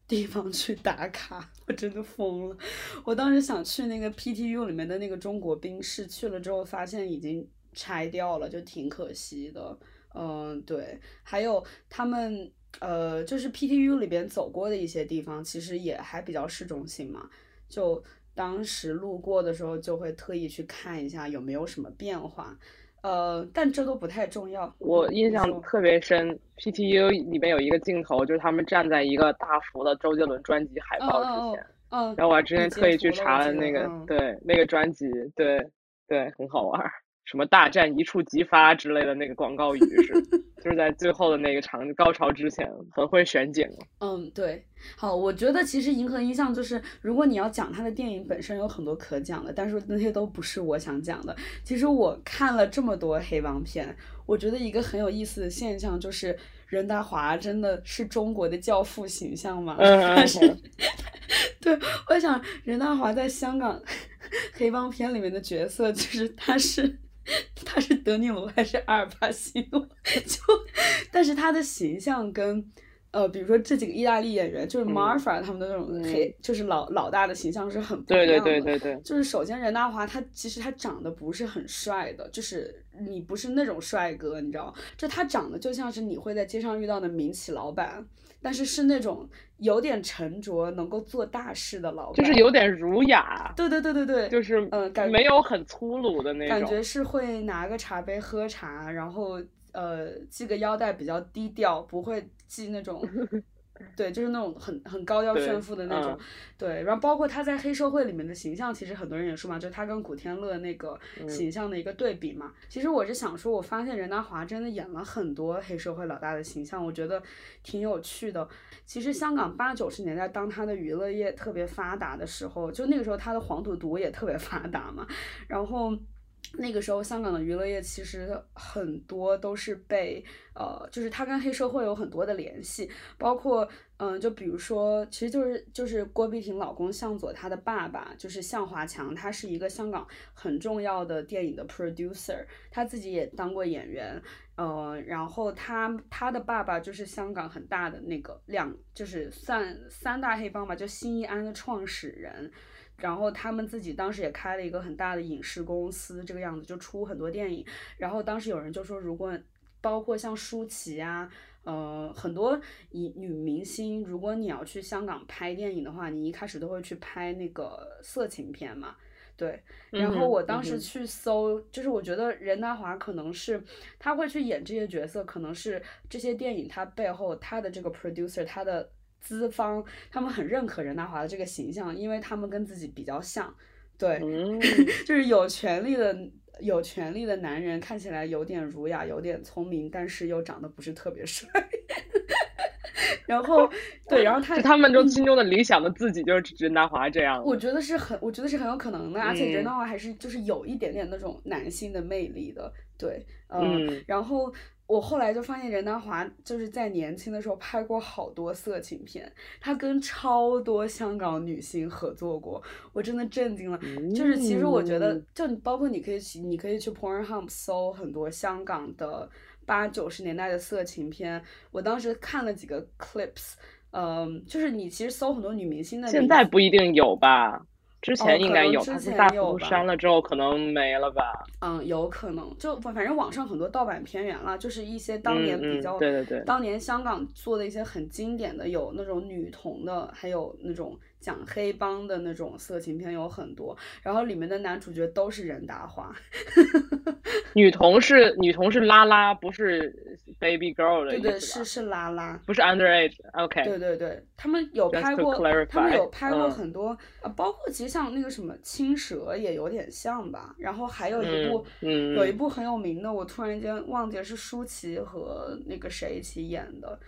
地方去打卡，我真的疯了。我当时想去那个 PTU 里面的那个中国冰室，去了之后发现已经拆掉了，就挺可惜的。嗯，对，还有他们呃，就是 PTU 里边走过的一些地方，其实也还比较市中心嘛，就。当时路过的时候，就会特意去看一下有没有什么变化，呃，但这都不太重要。我印象特别深，PTU 里面有一个镜头，就是他们站在一个大幅的周杰伦专辑海报之前，嗯，然后我还之前特意去查了那个，嗯对，那个专辑，对对，很好玩儿，什么大战一触即发之类的那个广告语是，就是在最后的那个场高潮之前，很会选景。嗯，对，好，我觉得其实银河印象就是，如果你要讲它的电影本身有很多可讲的，但是那些都不是我想讲的。其实我看了这么多黑帮片，我觉得一个很有意思的现象就是，任达华真的是中国的教父形象吗？嗯嗯 对，我想任达华在香港 黑帮片里面的角色，就是他是 他是德尼罗还是阿尔帕西诺？就，但是他的形象跟呃，比如说这几个意大利演员，就是嗯 Marfa 他们的那种黑，就是老老大的形象是很不一对样的。对对对对，就是首先任达华他其实他长得不是很帅的，就是你不是那种帅哥，你知道，就他长得就像是你会在街上遇到的民企老板，但是是那种有点沉着、能够做大事的老板，就是有点儒雅，对对对对对，就是嗯感没有很粗鲁的那种。感觉是会拿个茶杯喝茶，然后呃系个腰带比较低调，不会系那种。对，就是那种很很高调炫富的那种，嗯对，然后包括他在黑社会里面的形象，其实很多人也说嘛，就是他跟古天乐那个嗯形象的一个对比嘛。其实我是想说，我发现任达华真的演了很多黑社会老大的形象，我觉得挺有趣的。其实香港八九十年代，当他的娱乐业特别发达的时候，就那个时候他的黄赌毒也特别发达嘛，然后。那个时候，香港的娱乐业其实很多都是被呃，就是他跟黑社会有很多的联系，包括嗯，就比如说，其实就是就是郭碧婷老公向佐他的爸爸就是向华强，他是一个香港很重要的电影的 producer，他自己也当过演员，呃，然后他他的爸爸就是香港很大的那个两，就是算三大黑帮吧，就新义安的创始人。然后他们自己当时也开了一个很大的影视公司，这个样子就出很多电影。然后当时有人就说，如果包括像舒淇啊，呃，很多以女明星，如果你要去香港拍电影的话，你一开始都会去拍那个色情片嘛。对，然后我当时去搜，就是我觉得任达华可能是他会去演这些角色，可能是这些电影他背后他的这个 producer 他的资方他们很认可任达华的这个形象，因为他们跟自己比较像，对，嗯，就是有权利的有权利的男人，看起来有点儒雅，有点聪明，但是又长得不是特别帅。然后，对，然后他就他们中心中的理想的自己就是任达华这样。我觉得是很，我觉得是很有可能的，而且嗯任达华还是就是有一点点那种男性的魅力的，对，呃、嗯然后我后来就发现任达华就是在年轻的时候拍过好多色情片，他跟超多香港女星合作过，我真的震惊了。就是其实我觉得嗯，就包括你可以去，你可以去 Pornhub 搜很多香港的八九十年代的色情片，我当时看了几个 clips，嗯，就是你其实搜很多女明星的，现在不一定有吧？之哦前应该有，之前有删了之后可能没了吧？嗯，有可能，就反正网上很多盗版片源了，就是一些当年嗯嗯比较，对对对当年香港做的一些很经典的，有那种女童的，还有那种讲黑帮的那种色情片有很多，然后里面的男主角都是任达华，女同是女同是拉拉，不是 baby girl 的对对，是是拉拉，不是 underage。OK，对对对，他们有拍过，他们有拍过嗯。很多啊、包括其实像那个什么青蛇也有点像吧，然后还有一部，嗯嗯。有一部很有名的，我突然间忘记了是舒淇和那个谁一起演的，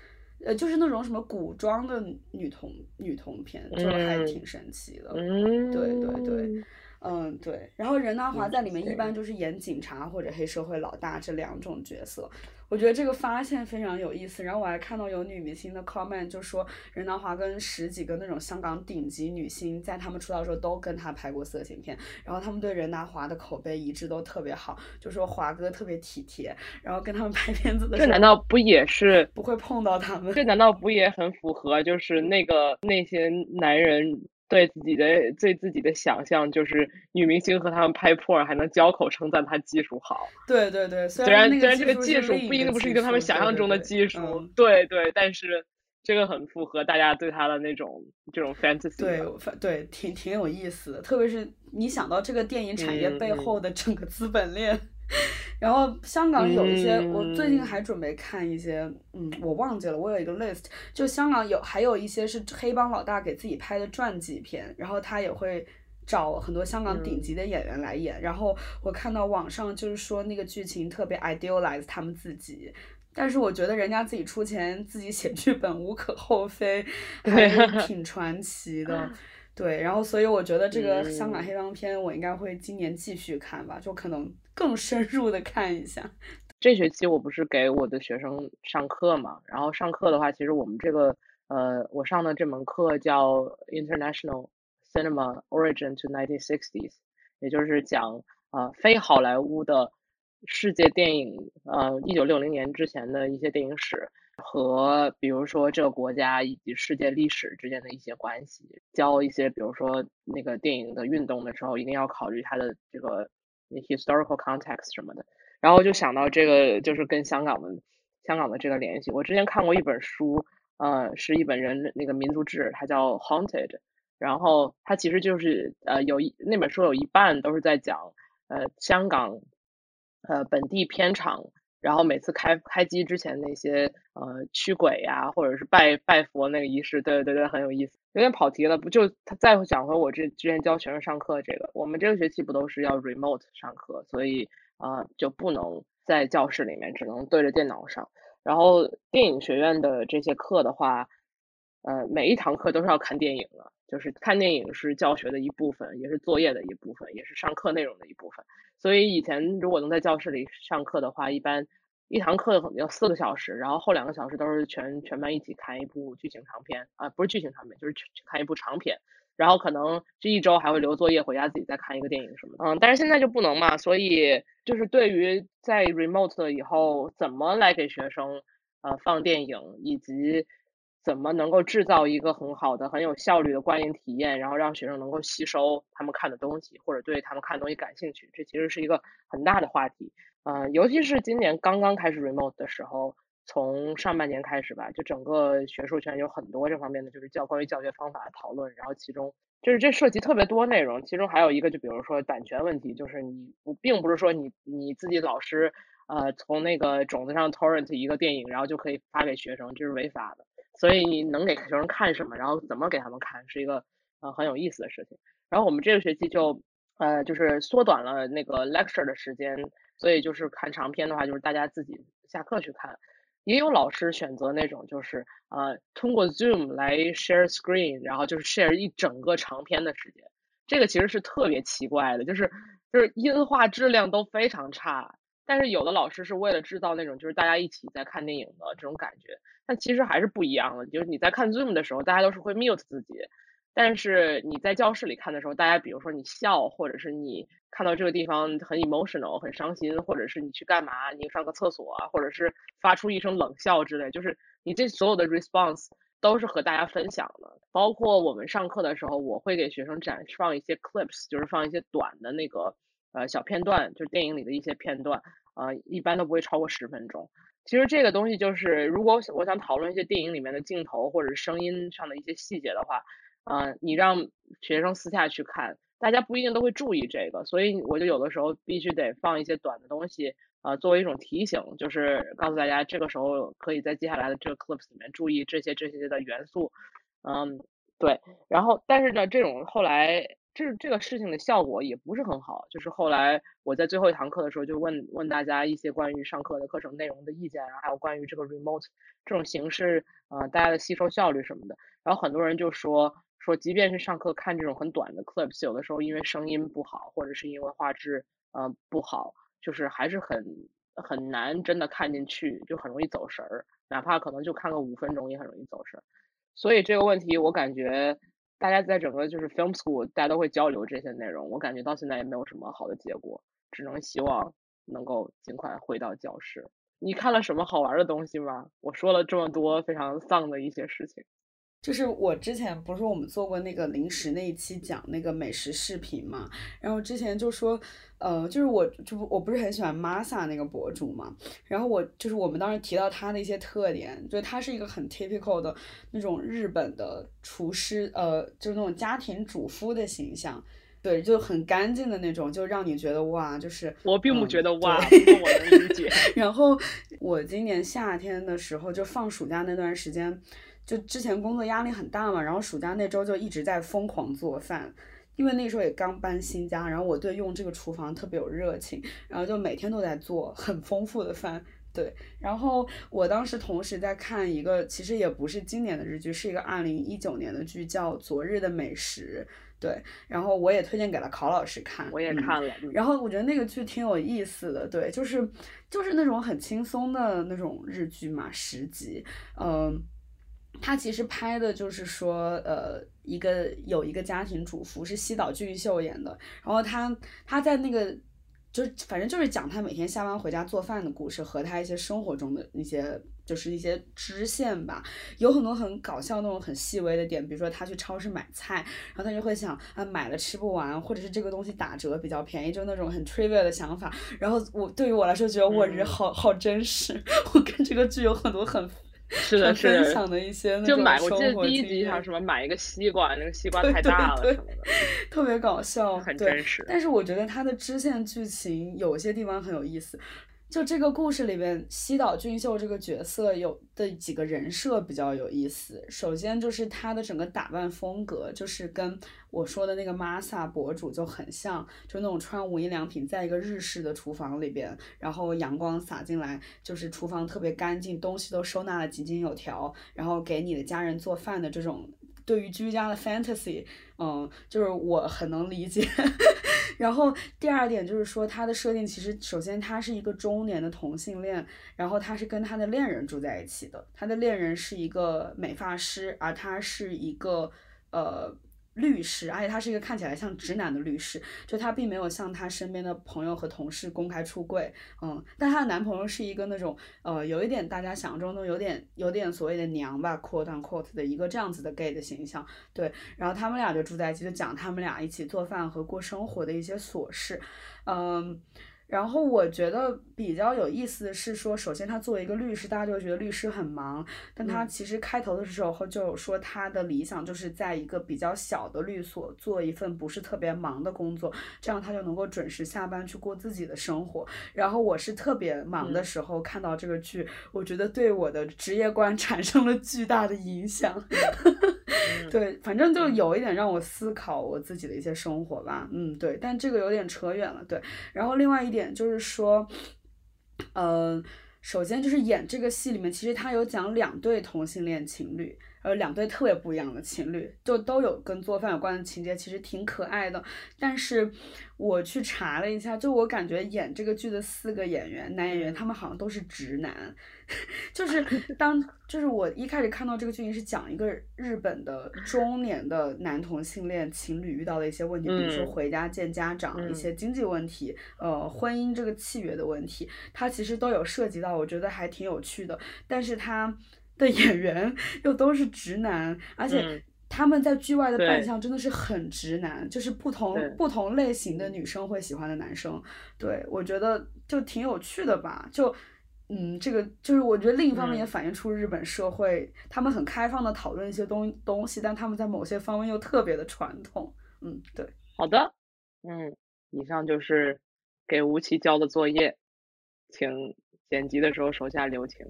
呃，就是那种什么古装的女童女童片，就还嗯挺神奇的。嗯，对对对，嗯，对。然后任达华在里面一般就是演警察或者黑社会老大这两种角色。我觉得这个发现非常有意思，然后我还看到有女明星的 comment 就说任达华跟十几个那种香港顶级女星在他们出道的时候都跟他拍过色情片，然后他们对任达华的口碑一致都特别好，就说华哥特别体贴，然后跟他们拍片子的时候，这难道不也是不会碰到他们？这难道不也很符合就是那个那些男人？对自己的对自己的想象就是女明星和他们拍破还能交口称赞他技术好。对对对，虽然虽然这个技术不一定不是一个他们想象中的技术，对对，但是这个很符合大家对他的那种这种 fantasy。对对，挺挺有意思的，特别是你想到这个电影产业背后的整个资本链。然后香港有一些，我最近还准备看一些，嗯，我忘记了，我有一个 list，就香港有还有一些是黑帮老大给自己拍的传记片，然后他也会找很多香港顶级的演员来演。然后我看到网上就是说那个剧情特别 idealize 他们自己，但是我觉得人家自己出钱自己写剧本无可厚非，还是挺传奇的。对，然后所以我觉得这个香港黑帮片我应该会今年继续看吧，就可能更深入的看一下。这学期我不是给我的学生上课嘛，然后上课的话，其实我们这个呃，我上的这门课叫 International Cinema Origin to 1960s，也就是讲啊非好莱坞的世界电影，呃，一九六零年之前的一些电影史。和比如说这个国家以及世界历史之间的一些关系，教一些比如说那个电影的运动的时候，一定要考虑它的这个 historical context 什么的。然后就想到这个就是跟香港的香港的这个联系。我之前看过一本书，呃，是一本人那个民族志，它叫 Haunted，然后它其实就是呃有一那本书有一半都是在讲呃香港呃本地片场。然后每次开开机之前那些呃驱鬼呀，或者是拜拜佛那个仪式，对对对，很有意思。有点跑题了，不就他再讲回我这之前教学生上课这个，我们这个学期不都是要 remote 上课，所以啊就不能在教室里面，只能对着电脑上。然后电影学院的这些课的话，呃每一堂课都是要看电影的。就是看电影是教学的一部分，也是作业的一部分，也是上课内容的一部分。所以以前如果能在教室里上课的话，一般一堂课可能要四个小时，然后后两个小时都是全全班一起看一部剧情长片啊，不是剧情长片，就是去看一部长片。然后可能这一周还会留作业，回家自己再看一个电影什么的。嗯，但是现在就不能嘛，所以就是对于在 remote 以后怎么来给学生呃放电影以及。怎么能够制造一个很好的、很有效率的观影体验，然后让学生能够吸收他们看的东西，或者对他们看的东西感兴趣？这其实是一个很大的话题。嗯，尤其是今年刚刚开始 remote 的时候，从上半年开始吧，就整个学术圈有很多这方面的就是教关于教学方法的讨论。然后其中就是这涉及特别多内容，其中还有一个就比如说版权问题，就是你不并不是说你你自己老师呃从那个种子上 torrent 一个电影，然后就可以发给学生，这是违法的。所以你能给学生看什么，然后怎么给他们看，是一个呃很有意思的事情。然后我们这个学期就呃就是缩短了那个 lecture 的时间，所以就是看长篇的话，就是大家自己下课去看。也有老师选择那种就是呃通过 Zoom 来 share screen，然后就是 share 一整个长篇的时间。这个其实是特别奇怪的，就是就是音画质量都非常差。但是有的老师是为了制造那种就是大家一起在看电影的这种感觉，但其实还是不一样的。就是你在看 Zoom 的时候，大家都是会 mute 自己，但是你在教室里看的时候，大家比如说你笑，或者是你看到这个地方很 emotional 很伤心，或者是你去干嘛，你上个厕所啊，或者是发出一声冷笑之类，就是你这所有的 response 都是和大家分享的。包括我们上课的时候，我会给学生展放一些 clips，就是放一些短的那个。呃，小片段就是电影里的一些片段，呃，一般都不会超过十分钟。其实这个东西就是，如果我想讨论一些电影里面的镜头或者声音上的一些细节的话，呃，你让学生私下去看，大家不一定都会注意这个，所以我就有的时候必须得放一些短的东西，呃，作为一种提醒，就是告诉大家这个时候可以在接下来的这个 clips 里面注意这些这些的元素，嗯，对。然后，但是呢，这种后来。这这个事情的效果也不是很好，就是后来我在最后一堂课的时候就问问大家一些关于上课的课程内容的意见，然后还有关于这个 remote 这种形式，呃，大家的吸收效率什么的，然后很多人就说，说，即便是上课看这种很短的 clips，有的时候因为声音不好，或者是因为画质呃不好，就是还是很很难真的看进去，就很容易走神儿。哪怕可能就看个五分钟，也很容易走神。所以这个问题，我感觉大家在整个就是 film school，大家都会交流这些内容。我感觉到现在也没有什么好的结果，只能希望能够尽快回到教室。你看了什么好玩的东西吗？我说了这么多非常丧的一些事情。就是我之前不是说我们做过那个零食那一期讲那个美食视频嘛，然后之前就说，呃，就是我就我不是很喜欢 Masa 那个博主嘛，然后我就是我们当时提到他的一些特点，就他是一个很 typical 的那种日本的厨师，呃，就是那种家庭主妇的形象，对，就很干净的那种，就让你觉得哇，就是我并不觉得哇，我能理解。然后我今年夏天的时候就放暑假那段时间。就之前工作压力很大嘛，然后暑假那周就一直在疯狂做饭，因为那时候也刚搬新家，然后我对用这个厨房特别有热情，然后就每天都在做很丰富的饭。对，然后我当时同时在看一个，其实也不是今年的日剧，是一个二零一九年的剧，叫《昨日的美食》。对，然后我也推荐给了考老师看，我也看了。然后我觉得那个剧挺有意思的，对，就是就是那种很轻松的那种日剧嘛，十集，嗯。他其实拍的就是说，呃，一个有一个家庭主妇是西岛俊秀演的，然后他他在那个，就反正就是讲他每天下班回家做饭的故事和他一些生活中的一些就是一些支线吧，有很多很搞笑那种很细微的点，比如说他去超市买菜，然后他就会想啊买了吃不完，或者是这个东西打折比较便宜，就那种很 trivial 的想法。然后我对于我来说觉得我人好好真实，我跟这个剧有很多很。是的，是分享的一些就买，我记得第一集像什么买一个西瓜，那个西瓜太大了什么的，特别搞笑，很真实。但是我觉得它的支线剧情有些地方很有意思。就这个故事里边，西岛俊秀这个角色有的几个人设比较有意思。首先就是他的整个打扮风格，就是跟我说的那个 Masa 博主就很像，就那种穿无印良品，在一个日式的厨房里边，然后阳光洒进来，就是厨房特别干净，东西都收纳的井井有条，然后给你的家人做饭的这种。对于居家的 fantasy，嗯，就是我很能理解。然后第二点就是说，他的设定其实首先他是一个中年的同性恋，然后他是跟他的恋人住在一起的，他的恋人是一个美发师，而他是一个呃。律师，而且他是一个看起来像直男的律师，就他并没有向他身边的朋友和同事公开出柜，嗯，但她的男朋友是一个那种，呃，有一点大家想象中的有点有点所谓的娘吧，quote unquote 的一个这样子的 gay 的形象，对，然后他们俩就住在一起，就讲他们俩一起做饭和过生活的一些琐事，嗯。然后我觉得比较有意思的是说，首先他作为一个律师，大家就会觉得律师很忙，但他其实开头的时候就有说他的理想就是在一个比较小的律所做一份不是特别忙的工作，这样他就能够准时下班去过自己的生活。然后我是特别忙的时候看到这个剧，我觉得对我的职业观 产生了巨大的影响。对，反正就有一点让我思考我自己的一些生活吧。嗯，对，但这个有点扯远了。对，然后另外一点就是说，呃，首先就是演这个戏里面，其实他有讲两对同性恋情侣。呃，两对特别不一样的情侣，就都有跟做饭有关的情节，其实挺可爱的。但是我去查了一下，就我感觉演这个剧的四个演员，男演员，他们好像都是直男。就是当，就是我一开始看到这个剧情是讲一个日本的中年的男同性恋情侣遇到的一些问题，比如说回家见家长、一些经济问题、呃，婚姻这个契约的问题，它其实都有涉及到，我觉得还挺有趣的。但是它。的演员又都是直男，而且他们在剧外的扮相真的是很直男，就是不同不同类型的女生会喜欢的男生。对我觉得就挺有趣的吧，就嗯，这个就是我觉得另一方面也反映出日本社会，他们很开放的讨论一些东东西，但他们在某些方面又特别的传统。嗯，对。好的，嗯，以上就是给吴奇交的作业，请剪辑的时候手下留情。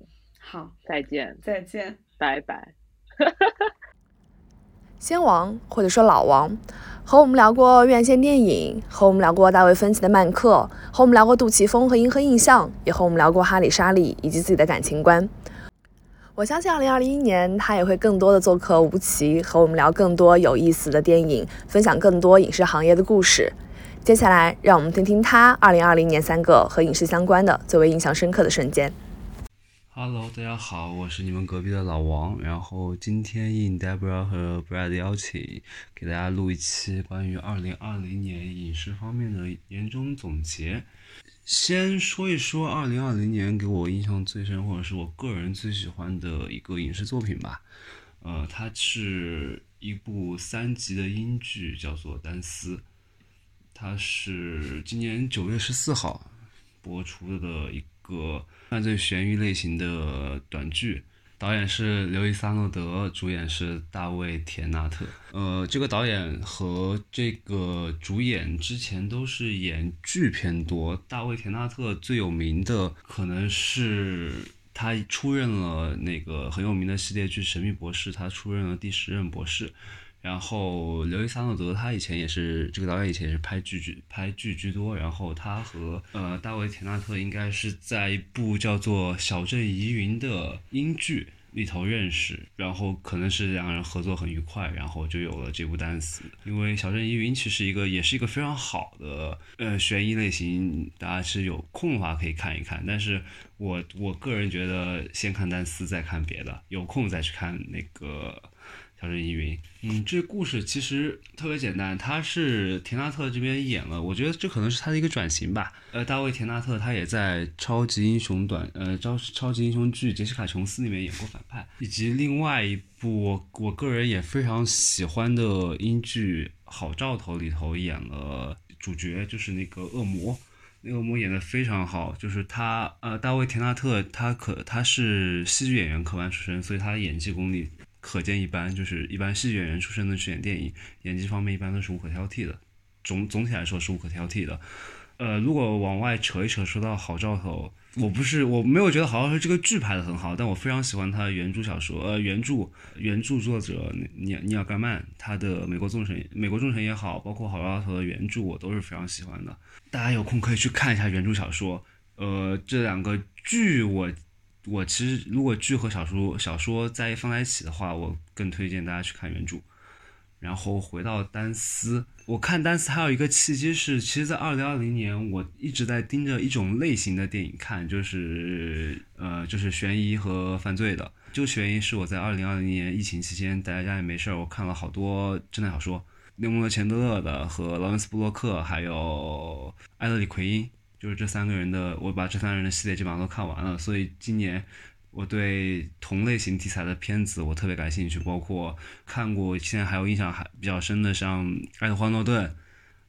好，再见，再见，拜拜。先王或者说老王，和我们聊过院线电影，和我们聊过大卫芬奇的《曼克》，和我们聊过杜琪峰和银河印象，也和我们聊过哈里沙利以及自己的感情观。我相信二零二一年他也会更多的做客吴奇，和我们聊更多有意思的电影，分享更多影视行业的故事。接下来，让我们听听他二零二零年三个和影视相关的最为印象深刻的瞬间。Hello，大家好，我是你们隔壁的老王。然后今天应 Debra 和 Brad 的邀请，给大家录一期关于二零二零年影视方面的年终总结。先说一说二零二零年给我印象最深，或者是我个人最喜欢的一个影视作品吧。呃，它是一部三集的英剧，叫做《单丝》。它是今年九月十四号播出的一个犯罪悬疑类型的短剧。导演是刘易萨诺德，主演是大卫田纳特。呃，这个导演和这个主演之前都是演剧偏多。大卫田纳特最有名的可能是他出任了那个很有名的系列剧《神秘博士》，他出任了第十任博士。然后刘易萨诺德他以前也是这个导演，以前也是拍剧剧拍剧居多。然后他和呃大卫田纳特应该是在一部叫做《小镇疑云》的英剧里头认识，然后可能是两个人合作很愉快，然后就有了这部单词。因为《小镇疑云》其实一个也是一个非常好的呃悬疑类型，大家是有空的话可以看一看。但是我我个人觉得先看单词再看别的，有空再去看那个。小镇疑云，嗯，这故事其实特别简单，他是田纳特这边演了，我觉得这可能是他的一个转型吧。呃，大卫田纳特他也在超级英雄短，呃，超超级英雄剧《杰西卡琼斯》里面演过反派，以及另外一部我我个人也非常喜欢的英剧《好兆头》里头演了主角，就是那个恶魔，那个恶魔演的非常好，就是他，呃，大卫田纳特他可他是戏剧演员科班出身，所以他的演技功力。可见一斑，就是一般戏剧演员出身的去演电影，演技方面一般都是无可挑剔的。总总体来说是无可挑剔的。呃，如果往外扯一扯，说到好兆头，我不是我没有觉得好兆头这个剧拍的很好，但我非常喜欢他的原著小说，呃，原著原著作者尼尼尔盖曼他的《美国众神》《美国众神》也好，包括好兆头的原著，我都是非常喜欢的。大家有空可以去看一下原著小说。呃，这两个剧我。我其实如果剧和小说小说在放在一起的话，我更推荐大家去看原著。然后回到单丝，我看单丝还有一个契机是，其实，在二零二零年，我一直在盯着一种类型的电影看，就是呃，就是悬疑和犯罪的。这个悬疑是我在二零二零年疫情期间待在家里没事儿，我看了好多侦探小说，内蒙的钱德勒的和劳伦斯布洛克，还有艾德里奎因。就是这三个人的，我把这三个人的系列基本上都看完了，所以今年我对同类型题材的片子我特别感兴趣，包括看过现在还有印象还比较深的，像爱德华诺顿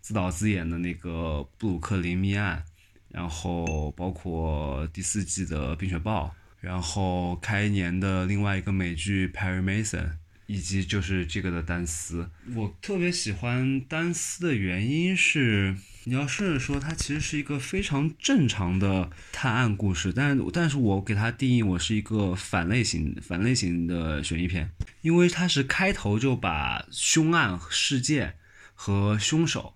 自导自演的那个《布鲁克林密案》，然后包括第四季的《冰雪暴》，然后开年的另外一个美剧《Perry Mason》。以及就是这个的单丝，我特别喜欢单丝的原因是，你要顺着说，它其实是一个非常正常的探案故事，但但是我给它定义，我是一个反类型反类型的悬疑片，因为它是开头就把凶案事件和凶手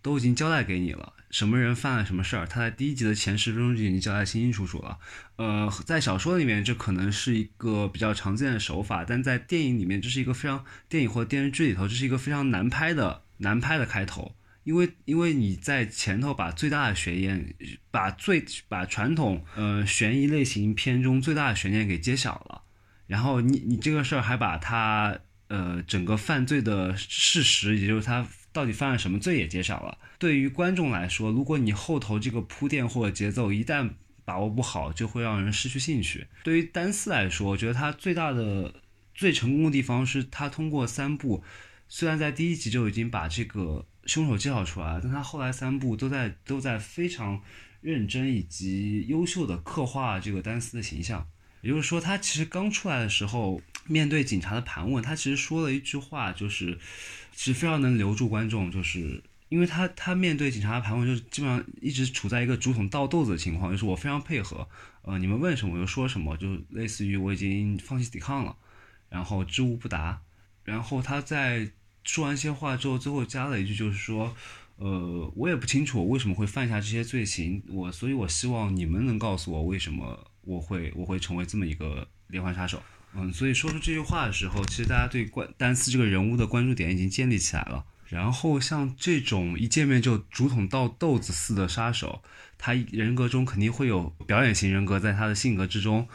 都已经交代给你了。什么人犯了什么事儿？他在第一集的前十分钟就已经交代清清楚楚了。呃，在小说里面这可能是一个比较常见的手法，但在电影里面这是一个非常电影或电视剧里头这是一个非常难拍的难拍的开头，因为因为你在前头把最大的悬念，把最把传统呃悬疑类型片中最大的悬念给揭晓了，然后你你这个事儿还把它呃整个犯罪的事实，也就是他。到底犯了什么罪也揭晓了。对于观众来说，如果你后头这个铺垫或者节奏一旦把握不好，就会让人失去兴趣。对于单丝来说，我觉得他最大的、最成功的地方是他通过三部，虽然在第一集就已经把这个凶手介绍出来，但他后来三部都在都在非常认真以及优秀的刻画这个单丝的形象。也就是说，他其实刚出来的时候，面对警察的盘问，他其实说了一句话，就是。其实非常能留住观众，就是因为他他面对警察的盘问，就是基本上一直处在一个竹筒倒豆子的情况，就是我非常配合，呃，你们问什么我就说什么，就类似于我已经放弃抵抗了，然后知无不答。然后他在说完一些话之后，最后加了一句，就是说，呃，我也不清楚我为什么会犯下这些罪行，我所以，我希望你们能告诉我为什么我会我会成为这么一个连环杀手。嗯，所以说出这句话的时候，其实大家对关丹斯这个人物的关注点已经建立起来了。然后像这种一见面就竹筒倒豆子似的杀手，他人格中肯定会有表演型人格在他的性格之中。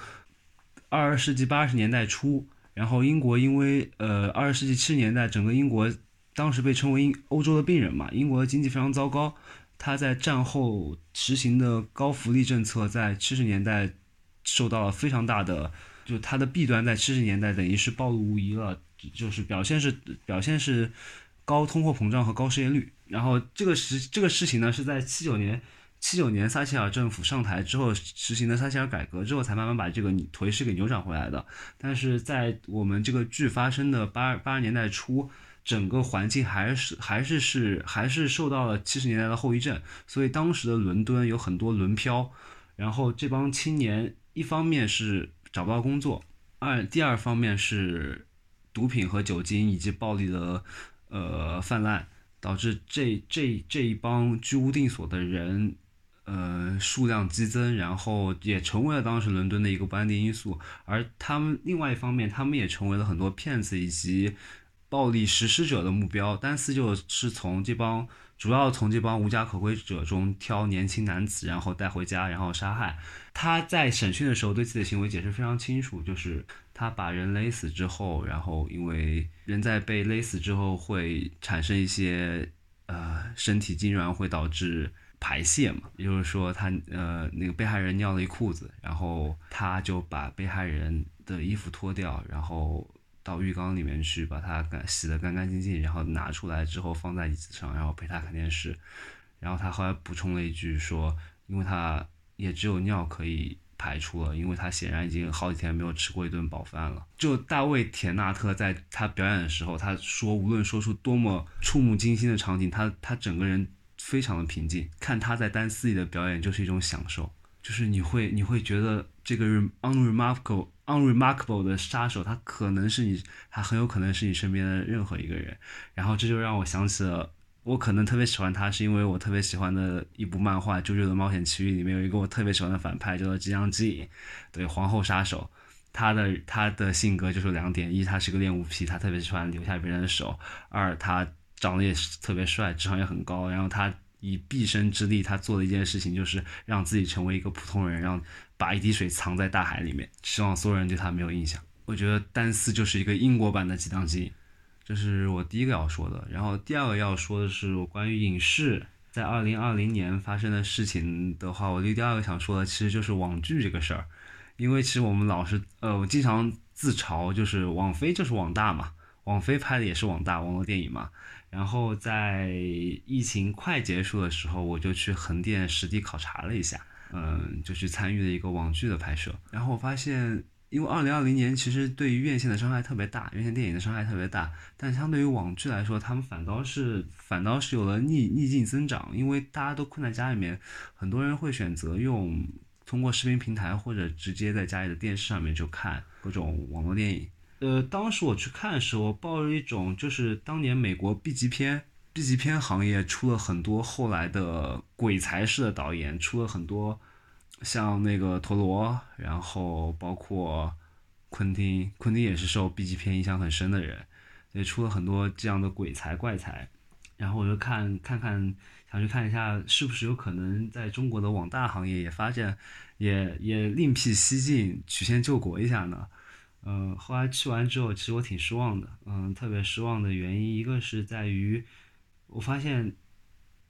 二十世纪八十年代初，然后英国因为呃二十世纪七十年代整个英国当时被称为英欧洲的病人嘛，英国的经济非常糟糕。他在战后实行的高福利政策在七十年代受到了非常大的。就它的弊端在七十年代等于是暴露无遗了，就是表现是表现是高通货膨胀和高失业率。然后这个事这个事情呢是在七九年七九年撒切尔政府上台之后实行的撒切尔改革之后才慢慢把这个颓势给扭转回来的。但是在我们这个剧发生的八八十年代初，整个环境还是还是是还是受到了七十年代的后遗症，所以当时的伦敦有很多轮漂，然后这帮青年一方面是。找不到工作，二第二方面是毒品和酒精以及暴力的呃泛滥，导致这这这一帮居无定所的人，呃数量激增，然后也成为了当时伦敦的一个不安定因素。而他们另外一方面，他们也成为了很多骗子以及暴力实施者的目标。丹斯就是从这帮。主要从这帮无家可归者中挑年轻男子，然后带回家，然后杀害。他在审讯的时候对自己的行为解释非常清楚，就是他把人勒死之后，然后因为人在被勒死之后会产生一些呃身体痉挛，会导致排泄嘛，也就是说他呃那个被害人尿了一裤子，然后他就把被害人的衣服脱掉，然后。到浴缸里面去，把它干洗得干干净净，然后拿出来之后放在椅子上，然后陪他看电视。然后他后来补充了一句说，因为他也只有尿可以排出了，因为他显然已经好几天没有吃过一顿饱饭了。就大卫·田纳特在他表演的时候，他说无论说出多么触目惊心的场景，他他整个人非常的平静。看他在单丝里的表演就是一种享受，就是你会你会觉得这个 unremarkable。unremarkable 的杀手，他可能是你，他很有可能是你身边的任何一个人。然后这就让我想起了，我可能特别喜欢他，是因为我特别喜欢的一部漫画《啾啾的冒险奇遇》里面有一个我特别喜欢的反派，叫做吉祥记，对，皇后杀手。他的他的性格就是两点：一，他是个恋物癖，他特别喜欢留下别人的手；二，他长得也是特别帅，智商也很高。然后他以毕生之力，他做的一件事情就是让自己成为一个普通人，让。把一滴水藏在大海里面，希望所有人对他没有印象。我觉得丹斯就是一个英国版的吉当基，这是我第一个要说的。然后第二个要说的是我关于影视在二零二零年发生的事情的话，我就第二个想说的其实就是网剧这个事儿。因为其实我们老是呃，我经常自嘲，就是网飞就是网大嘛，网飞拍的也是网大网络电影嘛。然后在疫情快结束的时候，我就去横店实地考察了一下。嗯，就去参与了一个网剧的拍摄，然后我发现，因为二零二零年其实对于院线的伤害特别大，院线电影的伤害特别大，但相对于网剧来说，他们反倒是反倒是有了逆逆境增长，因为大家都困在家里面，很多人会选择用通过视频平台或者直接在家里的电视上面就看各种网络电影。呃，当时我去看的时候，抱着一种就是当年美国 B 级片。B 级片行业出了很多后来的鬼才式的导演，出了很多像那个陀螺，然后包括昆汀，昆汀也是受 B 级片影响很深的人，也出了很多这样的鬼才怪才。然后我就看看看，想去看一下是不是有可能在中国的网大行业也发现，也也另辟蹊径，曲线救国一下呢。嗯，后来去完之后，其实我挺失望的。嗯，特别失望的原因，一个是在于。我发现，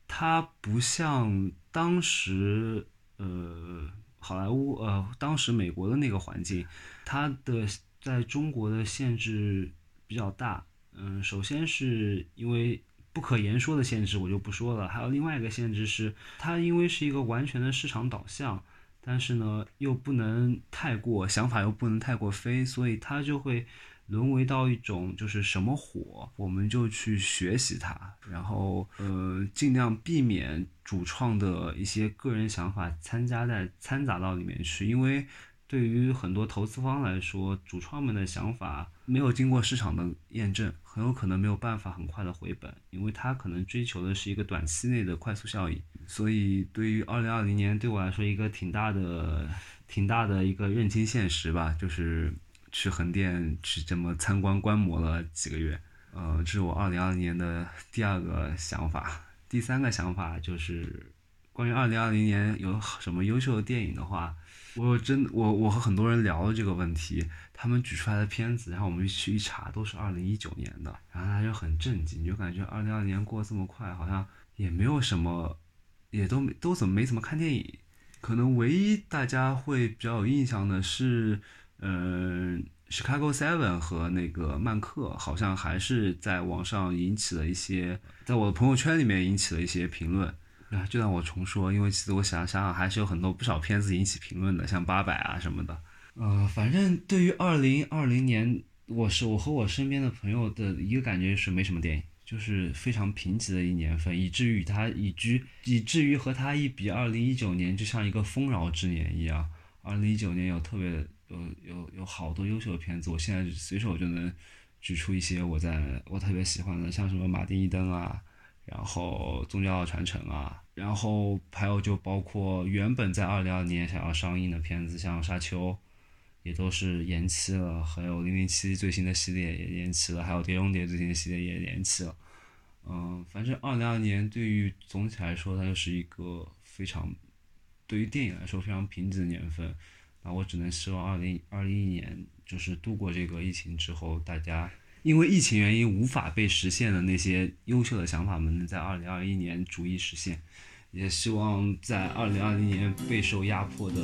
它不像当时，呃，好莱坞，呃，当时美国的那个环境，它的在中国的限制比较大。嗯，首先是因为不可言说的限制，我就不说了。还有另外一个限制是，它因为是一个完全的市场导向，但是呢，又不能太过想法又不能太过飞，所以它就会。沦为到一种就是什么火，我们就去学习它，然后呃尽量避免主创的一些个人想法参加在掺杂到里面去，因为对于很多投资方来说，主创们的想法没有经过市场的验证，很有可能没有办法很快的回本，因为他可能追求的是一个短期内的快速效益。所以，对于二零二零年对我来说，一个挺大的、挺大的一个认清现实吧，就是去横店去这么参观观摩了几个月。呃，这是我二零二零年的第二个想法。第三个想法就是关于二零二零年有什么优秀的电影的话。我真我我和很多人聊了这个问题，他们举出来的片子，然后我们去一查，都是二零一九年的，然后他就很震惊，就感觉二零二年过这么快，好像也没有什么，也都没都怎么没怎么看电影，可能唯一大家会比较有印象的是，嗯，Chicago Seven 和那个曼克，好像还是在网上引起了一些，在我的朋友圈里面引起了一些评论。啊，就让我重说，因为其实我想想，还是有很多不少片子引起评论的，像八佰啊什么的。呃，反正对于二零二零年，我是我和我身边的朋友的一个感觉是没什么电影，就是非常贫瘠的一年份，以至于他以居以至于和他一比，二零一九年就像一个丰饶之年一样。二零一九年有特别有有有好多优秀的片子，我现在随手就能举出一些我在我特别喜欢的，像什么马丁伊登啊。然后宗教传承啊，然后还有就包括原本在二零二年想要上映的片子，像沙丘，也都是延期了，还有零零七最新的系列也延期了，还有碟中谍最新的系列也延期了。嗯，反正二零二年对于总体来说，它就是一个非常对于电影来说非常贫瘠的年份。那我只能希望二零二一年就是度过这个疫情之后，大家。因为疫情原因无法被实现的那些优秀的想法们，能在二零二一年逐一实现。也希望在二零二零年备受压迫的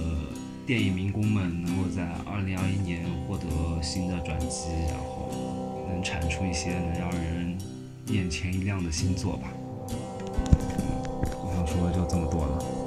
电影民工们，能够在二零二一年获得新的转机，然后能产出一些能让人眼前一亮的新作吧。我想说的就这么多了。